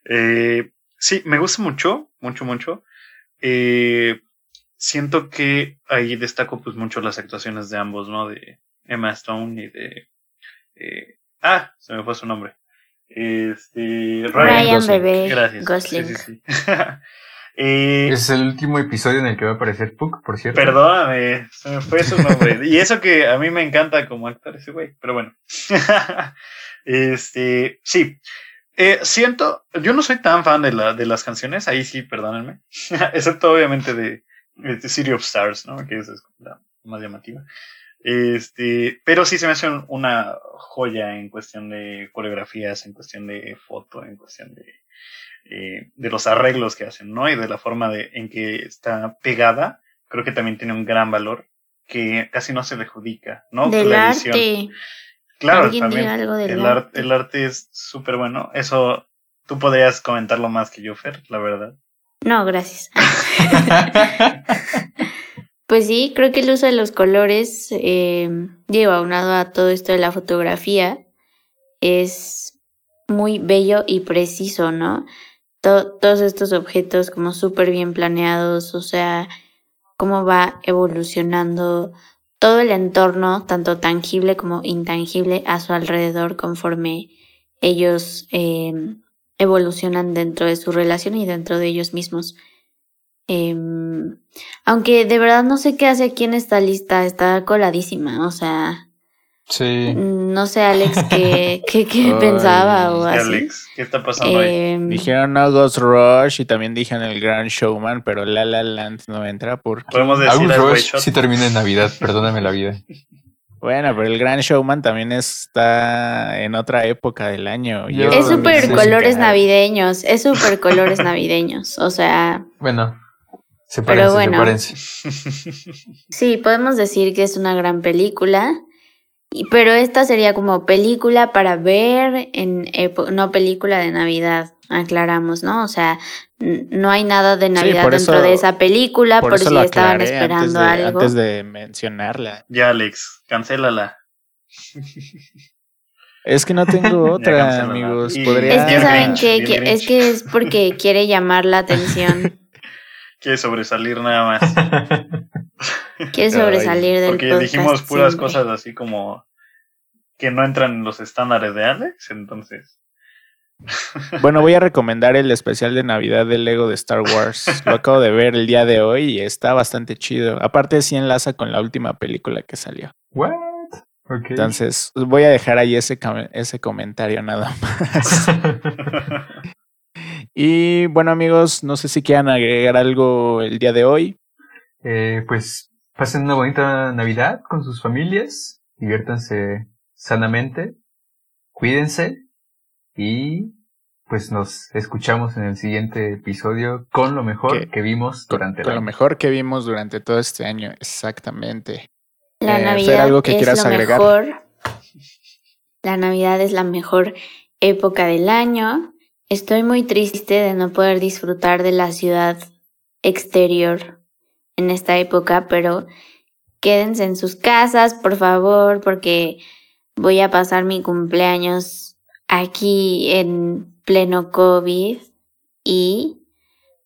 [SPEAKER 4] Eh, sí, me gusta mucho, mucho, mucho. Eh, siento que ahí destaco pues mucho las actuaciones de ambos, ¿no? De Emma Stone y de... Eh, ah, se me fue su nombre. Este,
[SPEAKER 1] Ryan, Bebé
[SPEAKER 4] Gracias.
[SPEAKER 1] Gosling.
[SPEAKER 4] Sí, sí, sí. <laughs> Eh,
[SPEAKER 3] Es el último episodio en el que va a aparecer Puck, por cierto.
[SPEAKER 4] Perdóname, se me fue su nombre. y eso que a mí me encanta como actor ese güey, pero bueno. <laughs> este, sí. Eh, siento, yo no soy tan fan de, la, de las canciones, ahí sí, perdónenme. <laughs> Excepto obviamente de, de City of Stars, ¿no? Que es la más llamativa. Este, pero sí se me hace un- una joya en cuestión de coreografías, en cuestión de foto, en cuestión de, eh, de los arreglos que hacen, ¿no? Y de la forma de, en que está pegada, creo que también tiene un gran valor que casi no se le adjudica, ¿no?
[SPEAKER 1] Del
[SPEAKER 4] La edición.
[SPEAKER 1] arte.
[SPEAKER 4] Claro, también
[SPEAKER 1] algo
[SPEAKER 4] el, ar-
[SPEAKER 1] arte.
[SPEAKER 4] el arte es súper bueno. Eso tú podrías comentarlo más que yo, Fer, la verdad.
[SPEAKER 1] No, gracias. <laughs> Pues sí, creo que el uso de los colores, eh, digo, aunado a todo esto de la fotografía, es muy bello y preciso, ¿no? To- todos estos objetos como súper bien planeados, o sea, cómo va evolucionando todo el entorno, tanto tangible como intangible, a su alrededor conforme ellos eh, evolucionan dentro de su relación y dentro de ellos mismos. Em, aunque de verdad no sé qué hace aquí en esta lista, está coladísima, o sea,
[SPEAKER 3] Sí.
[SPEAKER 1] no sé Alex qué, <laughs> qué, qué
[SPEAKER 2] Ay,
[SPEAKER 1] pensaba o
[SPEAKER 4] ¿Qué,
[SPEAKER 1] así.
[SPEAKER 4] Alex? ¿Qué está pasando ahí?
[SPEAKER 1] Em,
[SPEAKER 2] Dijeron no Ghost Rush y también dijeron el Gran Showman, pero La La Land no entra porque...
[SPEAKER 4] Podemos decir
[SPEAKER 3] Rush sí termina en Navidad, perdóname la vida.
[SPEAKER 2] Bueno, pero el Gran Showman también está en otra época del año.
[SPEAKER 3] Yo-
[SPEAKER 1] es súper colores navideños, es súper colores navideños, o sea,
[SPEAKER 3] Bueno, sepárense,
[SPEAKER 1] Pero bueno. sí, podemos decir que es una gran película, pero esta sería como película para ver en epo- no película de Navidad, aclaramos, ¿no? O sea, no hay nada de Navidad dentro
[SPEAKER 2] eso-
[SPEAKER 1] de esa película por,
[SPEAKER 2] por eso
[SPEAKER 1] si
[SPEAKER 2] lo
[SPEAKER 1] estaban esperando
[SPEAKER 2] antes de,
[SPEAKER 1] algo.
[SPEAKER 2] antes de mencionarla.
[SPEAKER 4] ya, Alex, cancélala. <laughs>
[SPEAKER 2] Es que no tengo otra, amigos. Podría...
[SPEAKER 1] Es que saben que, que- es que es porque quiere llamar la atención, <laughs>
[SPEAKER 4] Quiere sobresalir nada más. <laughs>
[SPEAKER 1] quiere sobresalir del
[SPEAKER 4] Porque
[SPEAKER 1] podcast
[SPEAKER 4] dijimos puras
[SPEAKER 1] siempre.
[SPEAKER 4] cosas así como que no entran en los estándares de Alex, entonces. <laughs>
[SPEAKER 2] Bueno, voy a recomendar el especial de Navidad del Lego de Star Wars. Lo acabo de ver el día de hoy y está bastante chido. Aparte, sí enlaza con la última película que salió.
[SPEAKER 3] What?
[SPEAKER 2] Entonces, voy a dejar ahí ese, ese comentario nada más. <laughs> Y bueno, amigos, no sé si quieran agregar algo el día de hoy.
[SPEAKER 3] Eh, pues pasen una bonita Navidad con sus familias, diviértanse sanamente, cuídense y pues nos escuchamos en el siguiente episodio con lo mejor
[SPEAKER 2] Que-
[SPEAKER 3] que vimos durante
[SPEAKER 2] con
[SPEAKER 3] el
[SPEAKER 2] lo
[SPEAKER 3] año.
[SPEAKER 2] mejor que vimos durante todo este año, exactamente.
[SPEAKER 1] La
[SPEAKER 2] Eh, Fer,
[SPEAKER 1] Navidad
[SPEAKER 2] ¿algo que
[SPEAKER 1] es
[SPEAKER 2] quieras
[SPEAKER 1] lo
[SPEAKER 2] agregar?
[SPEAKER 1] mejor. La Navidad es la mejor época del año. Estoy muy triste de no poder disfrutar de la ciudad exterior en esta época, pero quédense en sus casas, por favor, porque voy a pasar mi cumpleaños aquí en pleno COVID y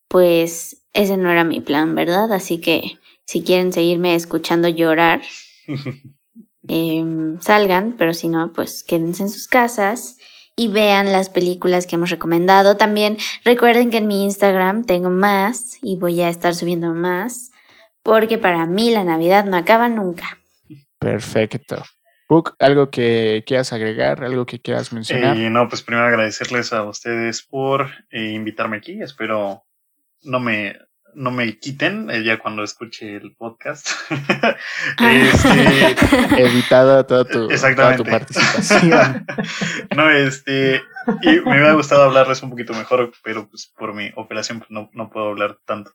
[SPEAKER 1] pues ese no era mi plan, ¿verdad? Así que si quieren seguirme escuchando llorar, <laughs> em, salgan, pero si no, pues quédense en sus casas y vean las películas que hemos recomendado. También recuerden que en mi Instagram tengo más y voy a estar subiendo más, porque para mí la Navidad no acaba nunca.
[SPEAKER 2] Perfecto. Book, ¿algo que quieras agregar? ¿Algo que quieras mencionar?
[SPEAKER 4] Y no, pues primero agradecerles a ustedes por eh, invitarme aquí. Espero no me, no me quiten eh, ya cuando escuche el podcast. <laughs> este, <laughs>
[SPEAKER 2] Editado toda tu, toda tu participación. <laughs>
[SPEAKER 4] no, este, y me hubiera gustado hablarles un poquito mejor, pero pues por mi operación pues, no, no puedo hablar tanto.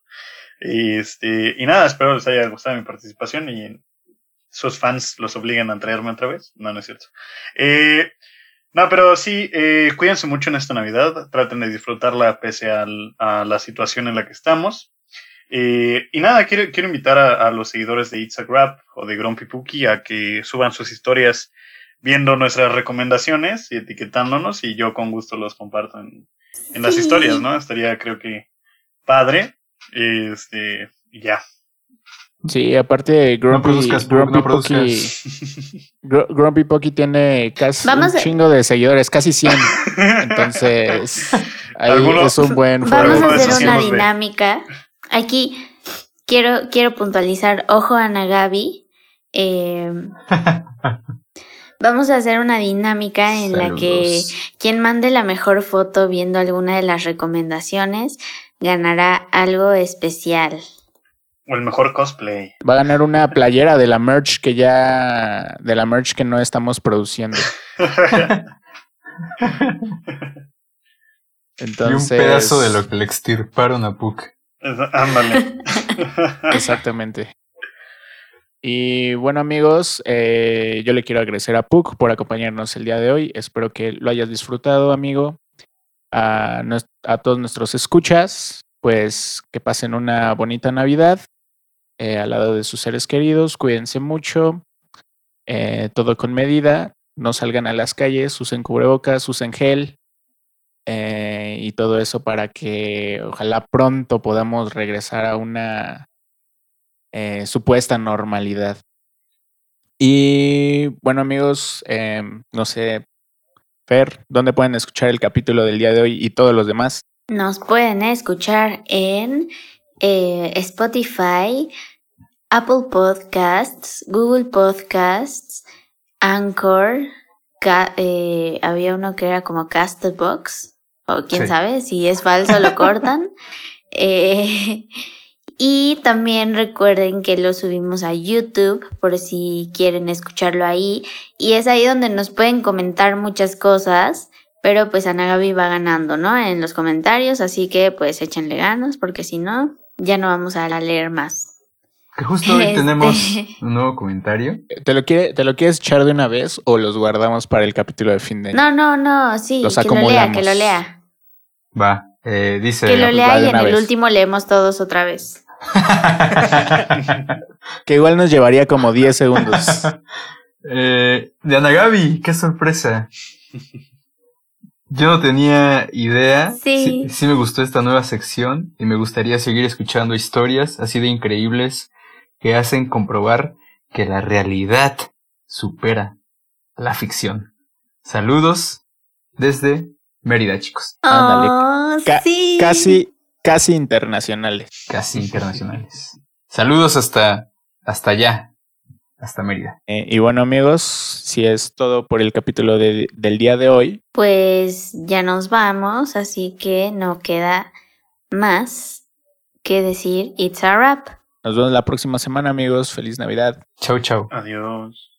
[SPEAKER 4] Este, y nada, espero les haya gustado mi participación y sus fans los obliguen a traerme otra vez. No, no es cierto. Eh, no, pero sí, eh, cuídense mucho en esta Navidad, traten de disfrutarla pese al- a la situación en la que estamos. Eh, y nada, quiero, quiero invitar a, a los seguidores de It's a Grab o de Grumpy Pookie a que suban sus historias viendo nuestras recomendaciones y etiquetándonos y yo con gusto los comparto en, en las historias, ¿no? Estaría creo que padre. Este, y ya.
[SPEAKER 2] Sí, aparte Grumpy, Grumpy, Pocky, <laughs> Grumpy Pocky tiene casi un chingo de seguidores, casi 100. Entonces, <laughs> ahí es un buen
[SPEAKER 1] Vamos a hacer una dinámica. Aquí quiero, quiero puntualizar, ojo a Nagabi. Eh, <laughs> vamos a hacer una dinámica en la que quien mande la mejor foto viendo alguna de las recomendaciones ganará algo especial.
[SPEAKER 4] O el mejor cosplay.
[SPEAKER 2] Va a ganar una playera de la merch que ya. de la merch que no estamos produciendo. <laughs>
[SPEAKER 3] Entonces. Y un pedazo de lo que le extirparon a Puck.
[SPEAKER 4] Ándale. <laughs>
[SPEAKER 2] Exactamente. Y bueno amigos, eh, yo le quiero agradecer a Puck por acompañarnos el día de hoy. Espero que lo hayas disfrutado, amigo. A, todos nuestros escuchas, pues que pasen una bonita Navidad eh, al lado de sus seres queridos. Cuídense mucho. Eh, todo con medida. No salgan a las calles, usen cubrebocas, usen gel. Eh, y todo eso para que ojalá pronto podamos regresar a una supuesta normalidad. Y bueno amigos, em, no sé, Fer, ¿dónde pueden escuchar el capítulo del día de hoy y todos los demás?
[SPEAKER 1] Nos pueden escuchar en eh, Spotify, Apple Podcasts, Google Podcasts, Anchor, eh, había uno que era como Castbox, o quién sabe, si es falso lo <laughs> cortan. Eh, <laughs> y también recuerden que lo subimos a YouTube por si quieren escucharlo ahí. Y es ahí donde nos pueden comentar muchas cosas. Pero pues Ana Gaby va ganando, ¿no? En los comentarios. Así que pues échenle ganas porque si no, ya no vamos a leer más.
[SPEAKER 3] Que justo hoy <laughs> tenemos este. un nuevo comentario.
[SPEAKER 2] ¿Te lo, quiere, ¿Te lo quieres echar de una vez o los guardamos para el capítulo de fin de año?
[SPEAKER 1] No, no, no, sí, que lo lea, que lo lea.
[SPEAKER 3] Va, eh, dice...
[SPEAKER 1] Que lo lea y en el último leemos todos otra vez. <laughs>
[SPEAKER 2] que igual nos llevaría como 10 segundos. <laughs>
[SPEAKER 3] eh, de Anagabi, qué sorpresa. Yo no tenía idea.
[SPEAKER 1] Sí.
[SPEAKER 3] sí. me gustó esta nueva sección y me gustaría seguir escuchando historias así de increíbles que hacen comprobar que la realidad supera la ficción. Saludos desde Mérida, chicos.
[SPEAKER 1] Oh, sí.
[SPEAKER 2] Casi, casi internacionales.
[SPEAKER 3] Casi internacionales. Saludos hasta, hasta allá hasta Mérida.
[SPEAKER 2] Eh, y bueno amigos, si es todo por el capítulo del día de hoy.
[SPEAKER 1] Pues ya nos vamos, así que no queda más que decir It's a Wrap.
[SPEAKER 2] Nos vemos la próxima semana amigos, feliz Navidad.
[SPEAKER 3] Chau chau.
[SPEAKER 4] Adiós.